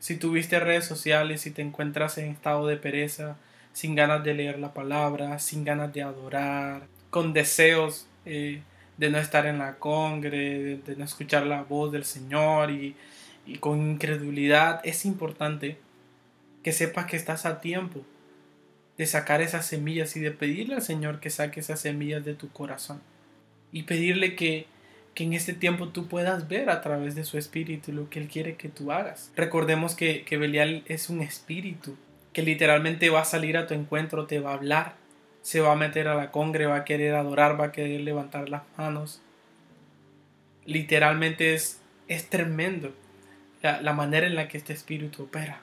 Si tuviste redes sociales y te encuentras en estado de pereza, sin ganas de leer la palabra, sin ganas de adorar, con deseos eh, de no estar en la congre, de, no escuchar la voz del Señor y, y con incredulidad, es importante que sepas que estás a tiempo de sacar esas semillas y de pedirle al Señor que saque esas semillas de tu corazón. Y pedirle que, que en este tiempo tú puedas ver a través de su espíritu lo que Él quiere que tú hagas. Recordemos que, que Belial es un espíritu que literalmente va a salir a tu encuentro, te va a hablar, se va a meter a la congre, va a querer adorar, va a querer levantar las manos. Literalmente es, es tremendo la, la manera en la que este espíritu opera.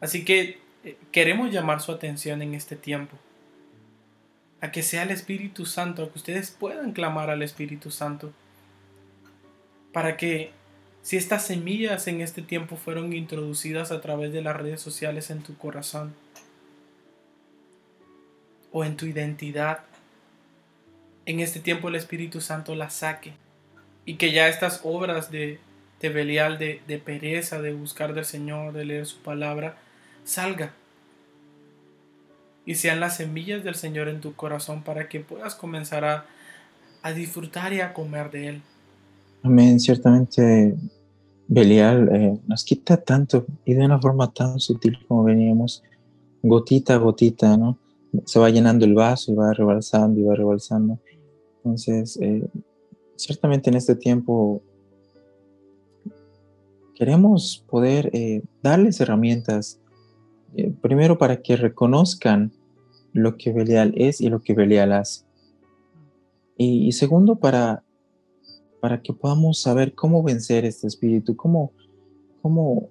Así que eh, queremos llamar su atención en este tiempo. A que sea el Espíritu Santo, a que ustedes puedan clamar al Espíritu Santo. Para que si estas semillas en este tiempo fueron introducidas a través de las redes sociales en tu corazón, o en tu identidad, en este tiempo el Espíritu Santo la saque y que ya estas obras de, de Belial, de, de pereza, de buscar del Señor, de leer su palabra, salga y sean las semillas del Señor en tu corazón para que puedas comenzar a, a disfrutar y a comer de Él. Amén, ciertamente Belial eh, nos quita tanto y de una forma tan sutil como veníamos, gotita a gotita, ¿no? Se va llenando el vaso y va rebalsando y va rebalsando. Entonces, eh, ciertamente en este tiempo queremos poder eh, darles herramientas, eh, primero para que reconozcan lo que Belial es y lo que Belial hace. Y, segundo, para, para que podamos saber cómo vencer este espíritu, cómo, cómo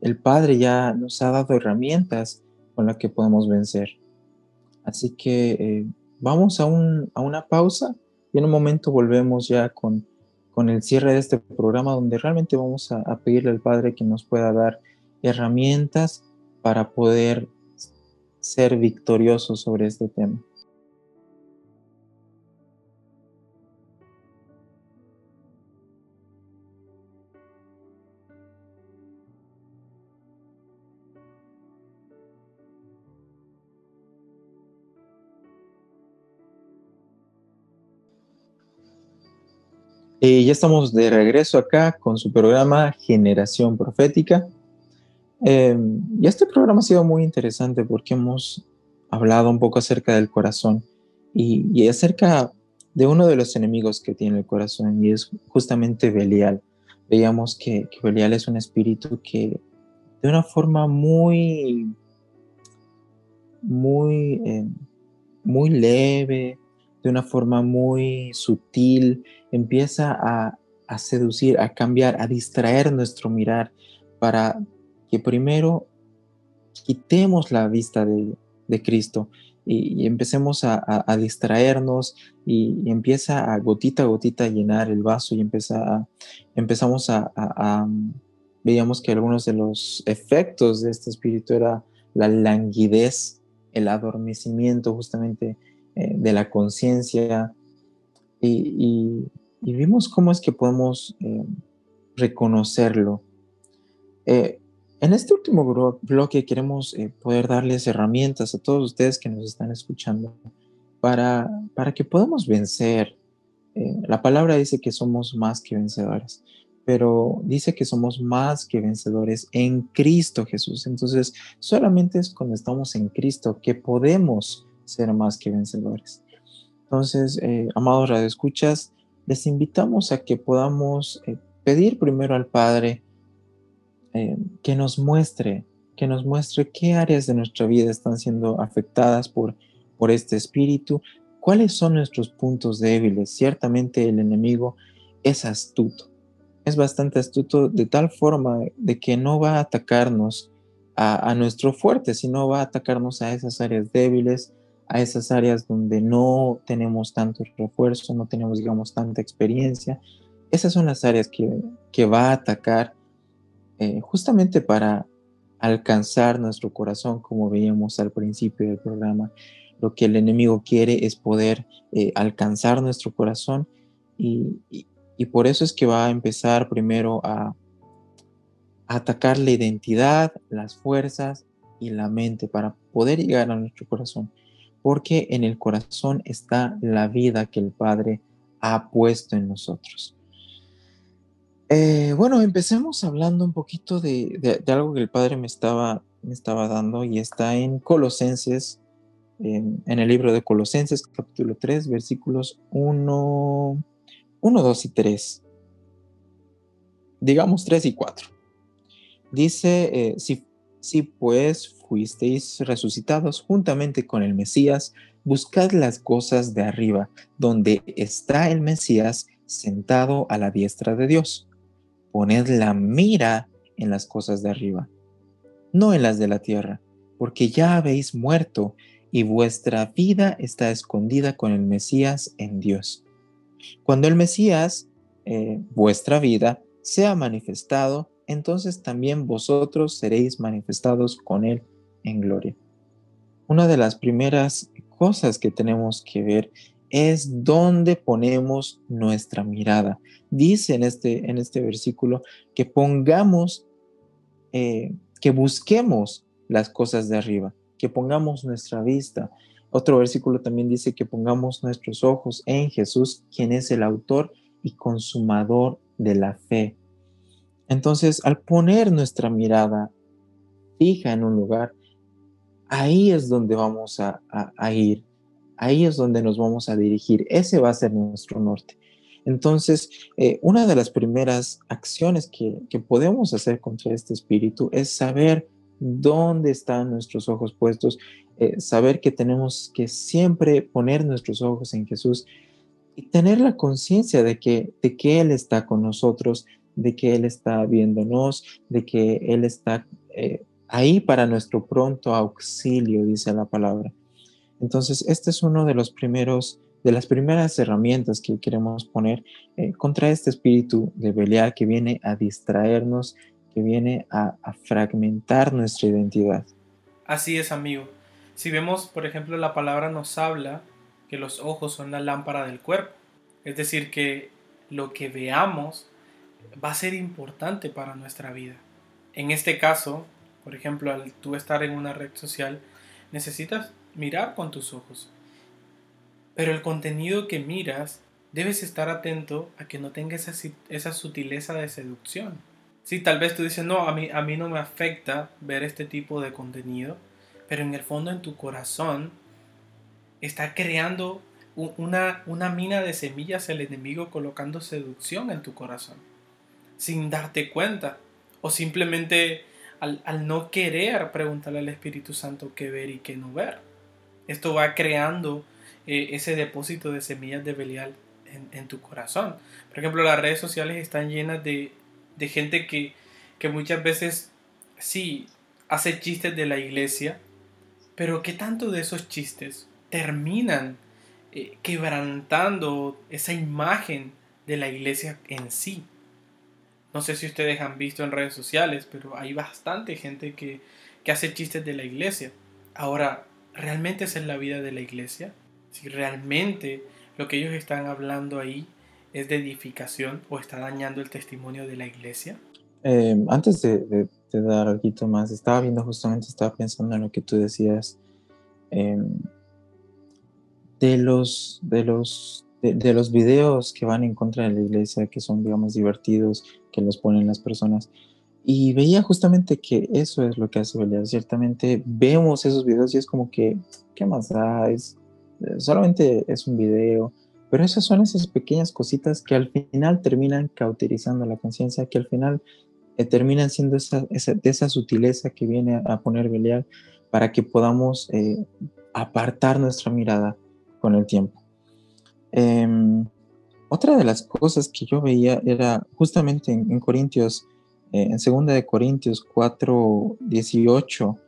el Padre ya nos ha dado herramientas con las que podemos vencer. Así que eh, vamos a, una pausa y en un momento volvemos ya con, el cierre de este programa donde realmente vamos a, a pedirle al Padre que nos pueda dar herramientas para poder ser victoriosos sobre este tema. Ya estamos de regreso acá con su programa Generación Profética. Em, y este programa ha sido muy interesante porque hemos hablado un poco acerca del corazón y, acerca de uno de los enemigos que tiene el corazón y es justamente Belial. Veíamos que, Belial es un espíritu que de una forma muy, muy, em, muy leve, de una forma muy sutil, empieza a, seducir, a cambiar, a distraer nuestro mirar para que primero quitemos la vista de, Cristo y, empecemos a, distraernos y, empieza a gotita a gotita a llenar el vaso y empieza empezamos a, veíamos que algunos de los efectos de este espíritu era la languidez, el adormecimiento justamente eh, de la conciencia y, vimos cómo es que podemos eh, reconocerlo. Eh, en este último bloque queremos poder darles herramientas a todos ustedes que nos están escuchando para, para que podamos vencer. la palabra dice que somos más que vencedores pero dice que somos más que vencedores en Cristo Jesús. Entonces, solamente es cuando estamos en Cristo que podemos ser más que vencedores. Entonces, eh, amados radioescuchas, les invitamos a que podamos eh, pedir primero al Padre eh, que nos muestre, que nos muestre qué áreas de nuestra vida están siendo afectadas por, por este espíritu, cuáles son nuestros puntos débiles. Ciertamente el enemigo es astuto es bastante astuto de tal forma de que no va a atacarnos a, nuestro fuerte, sino va a atacarnos a esas áreas débiles, a esas áreas donde no tenemos tanto refuerzo, no tenemos, digamos, tanta experiencia. Esas son las áreas que, va a atacar eh, justamente para alcanzar nuestro corazón, como veíamos al principio del programa. Lo que el enemigo quiere es poder eh, alcanzar nuestro corazón y, y por eso es que va a empezar primero a, atacar la identidad, las fuerzas y la mente para poder llegar a nuestro corazón. Porque en el corazón está la vida que el Padre ha puesto en nosotros. Eh, bueno, empecemos hablando un poquito de, algo que el Padre me estaba, me estaba dando y está en Colosenses, en, en el libro de Colosenses capítulo 3, versículos 1 1, 2 y 3. Digamos 3 y 4. Dice, eh, si, si pues fuisteis resucitados juntamente con el Mesías, buscad las cosas de arriba, donde está el Mesías sentado a la diestra de Dios. Poned la mira en las cosas de arriba, no en las de la tierra, porque ya habéis muerto y vuestra vida está escondida con el Mesías en Dios. Cuando el Mesías, eh, vuestra vida, sea manifestado, entonces también vosotros seréis manifestados con Él en gloria. Una de las primeras cosas que tenemos que ver es dónde ponemos nuestra mirada. Dice en este, en este versículo que pongamos, eh, que busquemos las cosas de arriba, que pongamos nuestra vista, otro versículo también dice que pongamos nuestros ojos en Jesús, quien es el autor y consumador de la fe. Entonces, al poner nuestra mirada fija en un lugar, ahí es donde vamos a, ir, ahí es donde nos vamos a dirigir, ese va a ser nuestro norte. Entonces, eh, una de las primeras acciones que, que podemos hacer contra este espíritu es saber dónde están nuestros ojos puestos eh, saber que tenemos que siempre poner nuestros ojos en Jesús y tener la conciencia de que, de que Él está con nosotros, de que Él está viéndonos, de que Él está eh, ahí para nuestro pronto auxilio, dice la palabra. Entonces, este es uno de los primeros, de las primeras herramientas que queremos poner eh, contra este espíritu de Belial que viene a distraernos, que viene a fragmentar nuestra identidad. Así es, amigo. Si vemos, por ejemplo, la palabra nos habla que los ojos son la lámpara del cuerpo. Es decir, que lo que veamos va a ser importante para nuestra vida. En este caso, por ejemplo, al tú estar en una red social, necesitas mirar con tus ojos. Pero el contenido que miras, debes estar atento a que no tenga esa, esa sutileza de seducción. Si tal vez tú dices, no, a mí, a mí no me afecta ver este tipo de contenido, pero en el fondo en tu corazón está creando una, una mina de semillas el enemigo colocando seducción en tu corazón, sin darte cuenta, o simplemente al, no querer preguntarle al Espíritu Santo qué ver y qué no ver. Esto va creando eh, ese depósito de semillas de Belial en, tu corazón. Por ejemplo, las redes sociales están llenas de, de gente que, que muchas veces sí hace chistes de la iglesia, pero ¿qué tanto de esos chistes terminan eh, quebrantando esa imagen de la iglesia en sí? No sé si ustedes han visto en redes sociales, pero hay bastante gente que, hace chistes de la iglesia. Ahora, ¿realmente es en la vida de la iglesia? si realmente lo que ellos están hablando ahí es de edificación o está dañando el testimonio de la iglesia? Eh, antes de, dar algo más, estaba viendo justamente, estaba pensando en lo que tú decías em, de los de los de, los videos que van en contra de la iglesia, que son, digamos, divertidos, que los ponen las personas. Y veía justamente que eso es lo que hace Belial. Ciertamente vemos esos videos y es como que, ¿qué más da? Es, solamente es un video. Pero esas son esas pequeñas cositas que al final terminan cauterizando la conciencia, que al final eh, terminan siendo esa, esa, sutileza que viene a, poner Belial para que podamos eh, apartar nuestra mirada con el tiempo. Em, otra de las cosas que yo veía era justamente en, Corintios, eh, en 2 de Corintios 4, 18,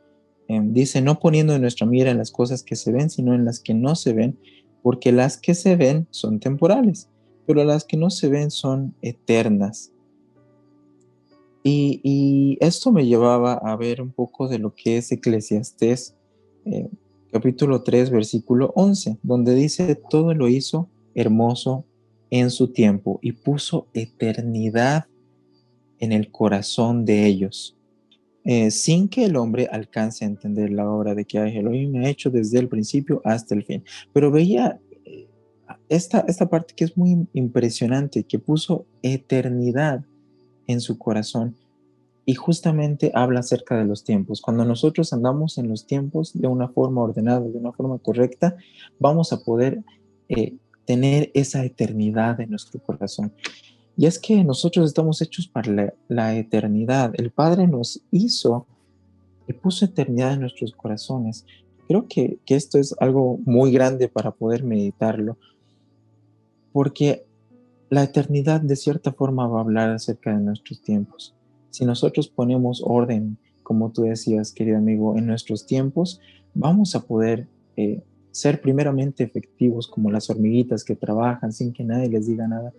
em, dice, no poniendo nuestra mira en las cosas que se ven, sino en las que no se ven, porque las que se ven son temporales, pero las que no se ven son eternas. Y, esto me llevaba a ver un poco de lo que es Eclesiastés, eh, capítulo 3, versículo 11, donde dice, todo lo hizo hermoso en su tiempo y puso eternidad en el corazón de ellos, eh, sin que el hombre alcance a entender la obra de que Elohim ha hecho desde el principio hasta el fin. Pero veía eh, esta, esta parte que es muy impresionante, que puso eternidad en su corazón y justamente habla acerca de los tiempos. Cuando nosotros andamos en los tiempos de una forma ordenada, de una forma correcta, vamos a poder eh, tener esa eternidad en nuestro corazón. Y es que nosotros estamos hechos para la, eternidad. El Padre nos hizo y puso eternidad en nuestros corazones. Creo que, que esto es algo muy grande para poder meditarlo, porque la eternidad de cierta forma va a hablar acerca de nuestros tiempos. Si nosotros ponemos orden, como tú decías, querido amigo, en nuestros tiempos, vamos a poder eh, ser primeramente efectivos como las hormiguitas que trabajan sin que nadie les diga nada,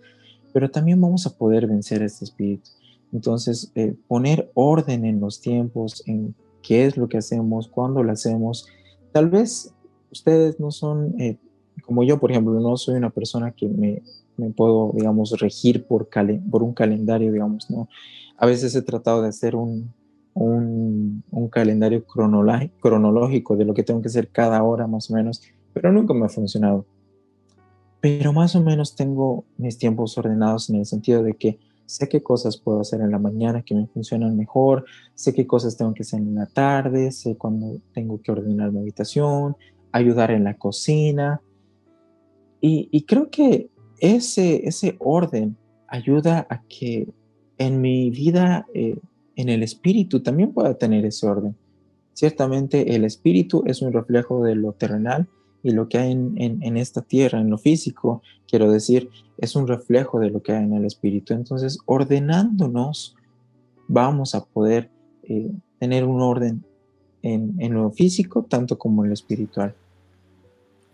pero también vamos a poder vencer este espíritu. Entonces, eh, poner orden en los tiempos, en qué es lo que hacemos, cuándo lo hacemos. Tal vez ustedes no son, eh, como yo, por ejemplo, no soy una persona que me, me puedo, digamos, regir por, por un calendario, digamos, ¿no? A veces he tratado de hacer un, un, calendario cronológico de lo que tengo que hacer cada hora más o menos, pero nunca me ha funcionado. Pero más o menos tengo mis tiempos ordenados en el sentido de que sé qué cosas puedo hacer en la mañana que me funcionan mejor, sé qué cosas tengo que hacer en la tarde, sé cuándo tengo que ordenar mi habitación, ayudar en la cocina. Y, creo que ese, ese orden ayuda a que en mi vida eh, en el espíritu también pueda tener ese orden. Ciertamente el espíritu es un reflejo de lo terrenal y lo que hay en, esta tierra, en lo físico, quiero decir, es un reflejo de lo que hay en el espíritu. Entonces, ordenándonos, vamos a poder eh, tener un orden en, lo físico, tanto como en lo espiritual.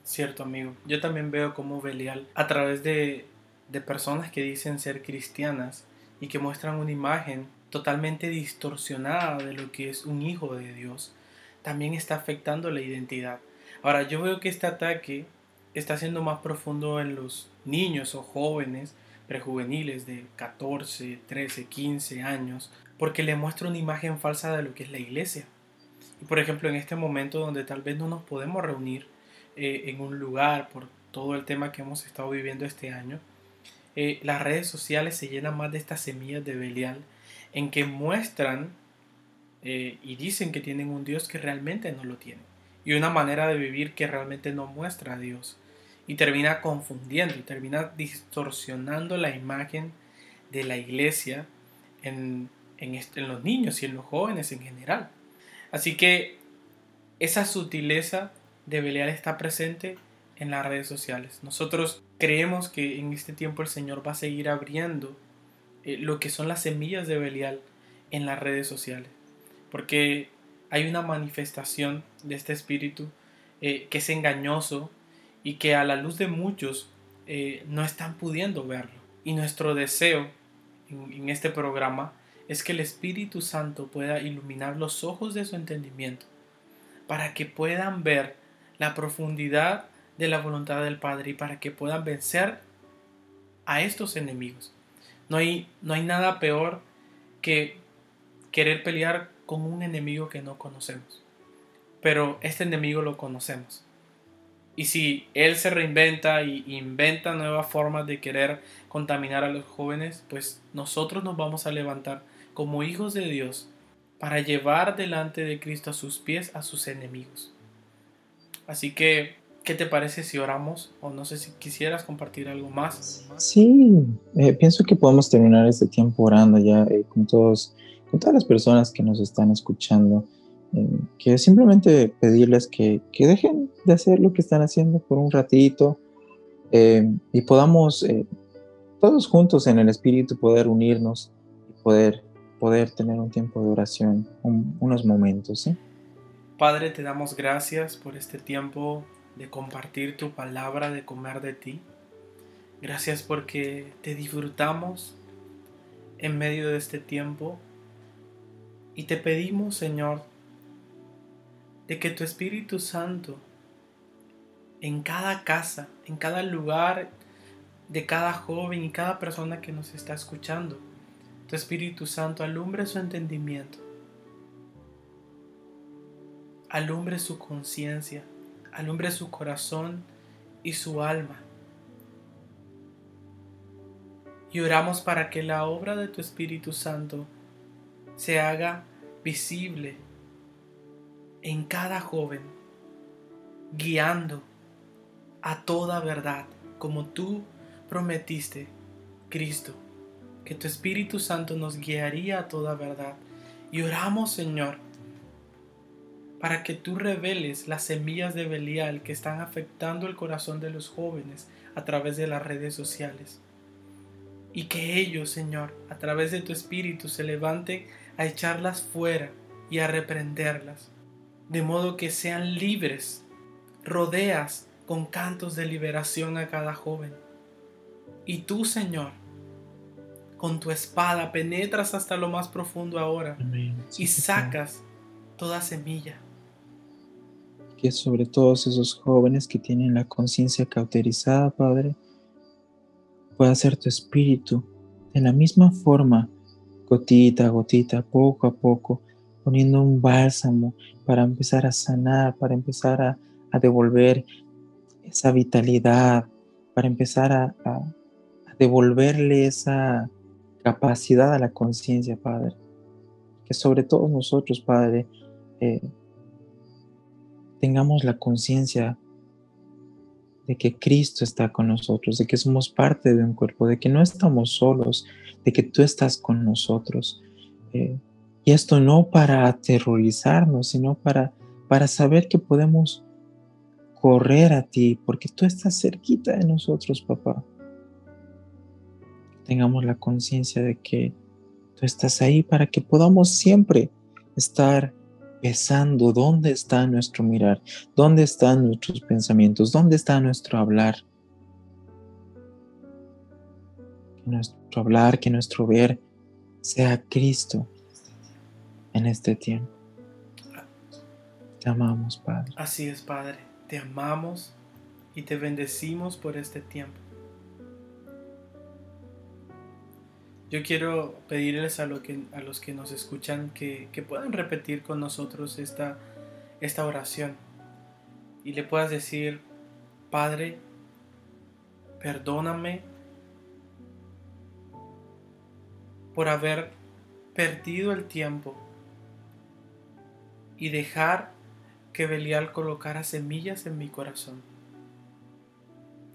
Cierto, amigo. Yo también veo como Belial, a través de, de personas que dicen ser cristianas y que muestran una imagen totalmente distorsionada de lo que es un hijo de Dios, también está afectando la identidad. Ahora, yo veo que este ataque está siendo más profundo en los niños o jóvenes prejuveniles de 14, 13, 15 años, porque le muestra una imagen falsa de lo que es la iglesia. Y por ejemplo, en este momento donde tal vez no nos podemos reunir eh, en un lugar por todo el tema que hemos estado viviendo este año, eh, las redes sociales se llenan más de estas semillas de Belial en que muestran eh, y dicen que tienen un Dios que realmente no lo tiene. Y una manera de vivir que realmente no muestra a Dios. Y termina confundiendo y termina distorsionando la imagen de la iglesia en, en los niños y en los jóvenes en general. Así que esa sutileza de Belial está presente en las redes sociales. Nosotros creemos que en este tiempo el Señor va a seguir abriendo eh, lo que son las semillas de Belial en las redes sociales. Porque hay una manifestación de este espíritu eh, que es engañoso y que a la luz de muchos eh, no están pudiendo verlo. Y nuestro deseo en, en este programa es que el Espíritu Santo pueda iluminar los ojos de su entendimiento para que puedan ver la profundidad de la voluntad del Padre y para que puedan vencer a estos enemigos. No hay, no hay nada peor que querer pelear con un enemigo que no conocemos. Pero este enemigo lo conocemos. Y si él se reinventa y inventa nuevas formas de querer contaminar a los jóvenes, pues nosotros nos vamos a levantar como hijos de Dios para llevar delante de Cristo a sus pies a sus enemigos. Así que, ¿qué te parece si oramos? O no sé si quisieras compartir algo más. Sí, eh, pienso que podemos terminar este tiempo orando ya eh, con todos, con todas las personas que nos están escuchando. Eh, que simplemente pedirles que, que, dejen de hacer lo que están haciendo por un ratito y podamos todos juntos en el Espíritu poder unirnos y poder, poder tener un tiempo de oración, unos momentos. ¿sí? Padre, te damos gracias por este tiempo de compartir tu palabra, de comer de ti. Gracias porque te disfrutamos en medio de este tiempo. Y te pedimos, Señor, de que tu Espíritu Santo en cada casa, en cada lugar de cada joven y cada persona que nos está escuchando, tu Espíritu Santo alumbre su entendimiento alumbre su conciencia, alumbre su corazón y su alma. Y oramos para que la obra de tu Espíritu Santo se haga visible en cada joven, guiando a toda verdad, como tú prometiste, Cristo, que tu Espíritu Santo nos guiaría a toda verdad. Y oramos, Señor, para que tú reveles las semillas de Belial que están afectando el corazón de los jóvenes a través de las redes sociales. Y que ellos, Señor, a través de tu Espíritu se levanten a echarlas fuera y a reprenderlas, de modo que sean libres. Rodeas con cantos de liberación a cada joven. Y tú, Señor, con tu espada penetras hasta lo más profundo ahora y sacas toda semilla que sobre todos esos jóvenes que tienen la conciencia cauterizada, Padre, pueda ser tu espíritu de la misma forma, gotita a gotita, poco a poco, poniendo un bálsamo para empezar a sanar, para empezar a, devolver esa vitalidad, para empezar a, devolverle esa capacidad a la conciencia, Padre. Que sobre todo nosotros, Padre, eh, tengamos la conciencia de que Cristo está con nosotros, de que somos parte de un cuerpo, de que no estamos solos, de que tú estás con nosotros. Eh, y esto no para aterrorizarnos, sino para, para saber que podemos correr a ti, porque tú estás cerquita de nosotros, papá. Tengamos la conciencia de que tú estás ahí para que podamos siempre estar pesando dónde está nuestro mirar, dónde están nuestros pensamientos, dónde está nuestro hablar. Que nuestro hablar, que nuestro ver sea Cristo en este tiempo. Te amamos, Padre. Así es, Padre. Te amamos y te bendecimos por este tiempo. Yo quiero pedirles a, que, a los que nos escuchan que, puedan repetir con nosotros esta, esta oración y le puedas decir, Padre, perdóname por haber perdido el tiempo y dejar que Belial colocara semillas en mi corazón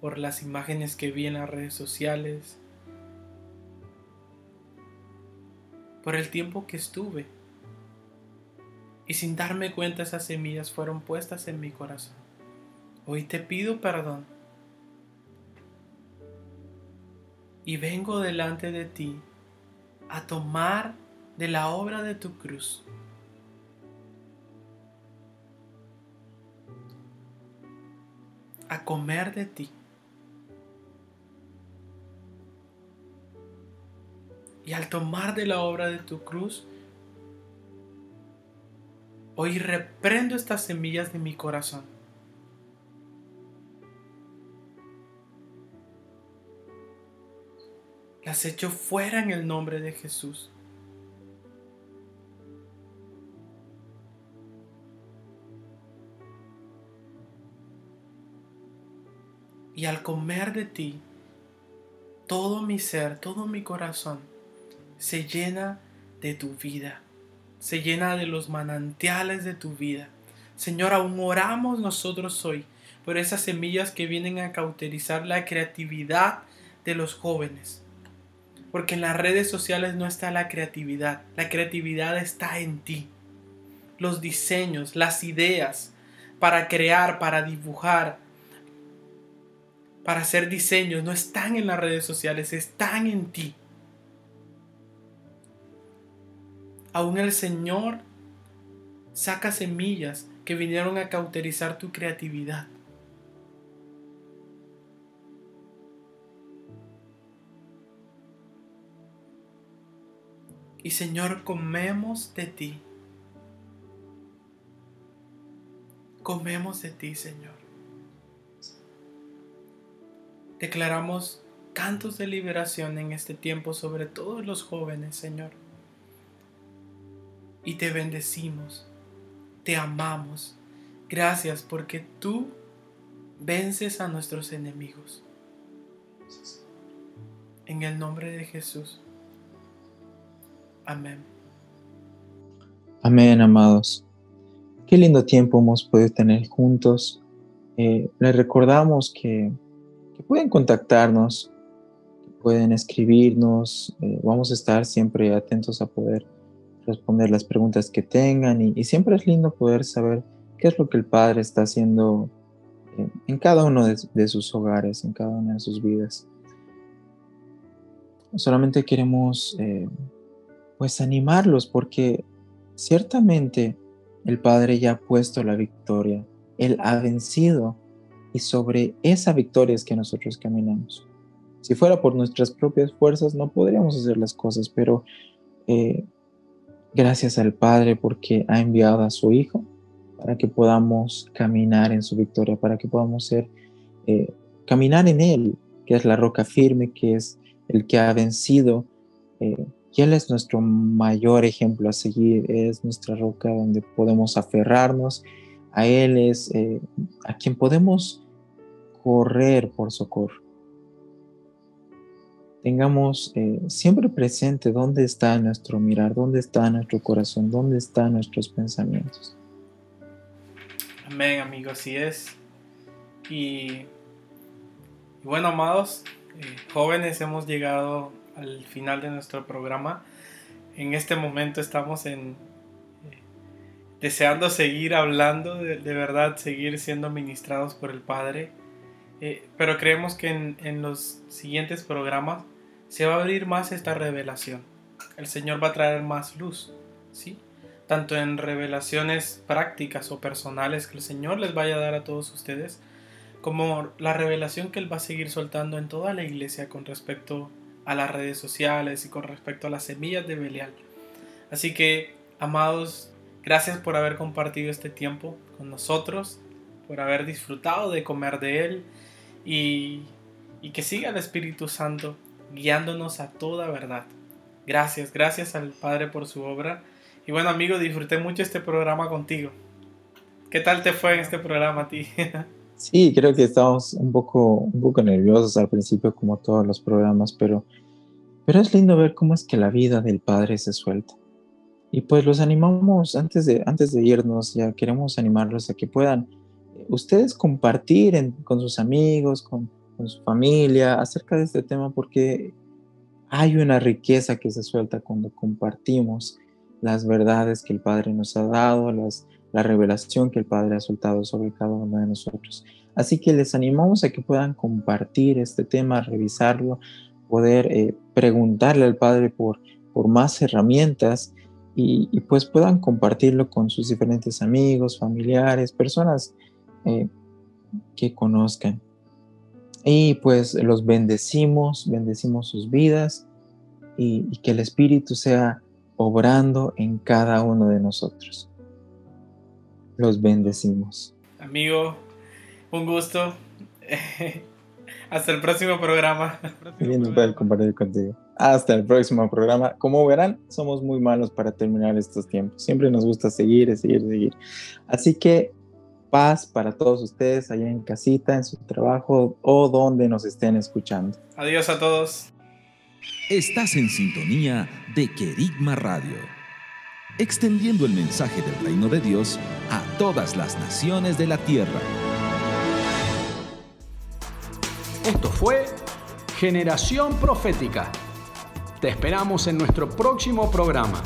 por las imágenes que vi en las redes sociales, por el tiempo que estuve. Y sin darme cuenta esas semillas fueron puestas en mi corazón. Hoy te pido perdón. Y vengo delante de ti a tomar de la obra de tu cruz. A comer de ti. Y al tomar de la obra de tu cruz, hoy reprendo estas semillas de mi corazón. Las echo fuera en el nombre de Jesús. Y al comer de ti, todo mi ser, todo mi corazón, se llena de tu vida, se llena de los manantiales de tu vida. Señor, aún oramos nosotros hoy por esas semillas que vienen a cauterizar la creatividad de los jóvenes. Porque en las redes sociales no está la creatividad, la creatividad está en ti. Los diseños, las ideas para crear, para dibujar, para hacer diseños no están en las redes sociales, están en ti. Aún el Señor saca semillas que vinieron a cauterizar tu creatividad. Y Señor, comemos de ti. Comemos de ti, Señor. Declaramos cantos de liberación en este tiempo sobre todos los jóvenes, Señor. Y te bendecimos, te amamos. Gracias porque tú vences a nuestros enemigos. En el nombre de Jesús. Amén. Amén, amados. Qué lindo tiempo hemos podido tener juntos. Eh, les recordamos que pueden contactarnos, pueden escribirnos, eh, vamos a estar siempre atentos a poder responder las preguntas que tengan y, siempre es lindo poder saber qué es lo que el Padre está haciendo en cada uno de, sus hogares, en cada una de sus vidas. Solamente queremos eh, pues animarlos porque ciertamente el Padre ya ha puesto la victoria, Él ha vencido y sobre esa victoria es que nosotros caminamos. Si fuera por nuestras propias fuerzas no podríamos hacer las cosas, pero eh, gracias al Padre porque ha enviado a su Hijo para que podamos caminar en su victoria, para que podamos ser, eh, caminar en Él, que es la roca firme, que es el que ha vencido. Eh, y Él es nuestro mayor ejemplo a seguir, es nuestra roca donde podemos aferrarnos, a Él es a quien podemos correr por socorro. Tengamos eh, siempre presente dónde está nuestro mirar, dónde está nuestro corazón, dónde están nuestros pensamientos. Amén, amigo, así es. Y, bueno, amados, eh, jóvenes, hemos llegado al final de nuestro programa. En este momento estamos en, eh, deseando seguir hablando, de, verdad, seguir siendo ministrados por el Padre. Pero creemos que en, los siguientes programas se va a abrir más esta revelación. El Señor va a traer más luz, ¿sí? Tanto en revelaciones prácticas o personales que el Señor les vaya a dar a todos ustedes, como la revelación que Él va a seguir soltando en toda la iglesia con respecto a las redes sociales y con respecto a las semillas de Belial. Así que, amados, gracias por haber compartido este tiempo con nosotros, por haber disfrutado de comer de Él y, que siga el Espíritu Santo guiándonos a toda verdad. Gracias, gracias al Padre por su obra. Y bueno, amigo, disfruté mucho este programa contigo. ¿Qué tal te fue en este programa a ti? <laughs> sí, creo que estábamos un poco, un poco nerviosos al principio, como todos los programas, pero, pero es lindo ver cómo es que la vida del Padre se suelta. Y pues los animamos, antes de, antes de irnos, ya queremos animarlos a que puedan ustedes compartir con sus amigos, con, su familia acerca de este tema porque hay una riqueza que se suelta cuando compartimos las verdades que el Padre nos ha dado, la revelación que el Padre ha soltado sobre cada uno de nosotros. Así que les animamos a que puedan compartir este tema, revisarlo, poder eh, preguntarle al Padre por, por más herramientas y, y, pues puedan compartirlo con sus diferentes amigos, familiares, personas eh, que conozcan. Y pues los bendecimos, bendecimos sus vidas y, que el Espíritu sea obrando en cada uno de nosotros. Los bendecimos. Amigo, un gusto. <laughs> Hasta el próximo programa. Lindo poder compartir contigo. Hasta el próximo programa. Como verán, somos muy malos para terminar estos tiempos. Siempre nos gusta seguir, seguir, seguir. Así que paz para todos ustedes allá en casita, en su trabajo o donde nos estén escuchando. Adiós a todos. Estás en sintonía de Querigma Radio, extendiendo el mensaje del reino de Dios a todas las naciones de la tierra. Esto fue Generación Profética. Te esperamos en nuestro próximo programa.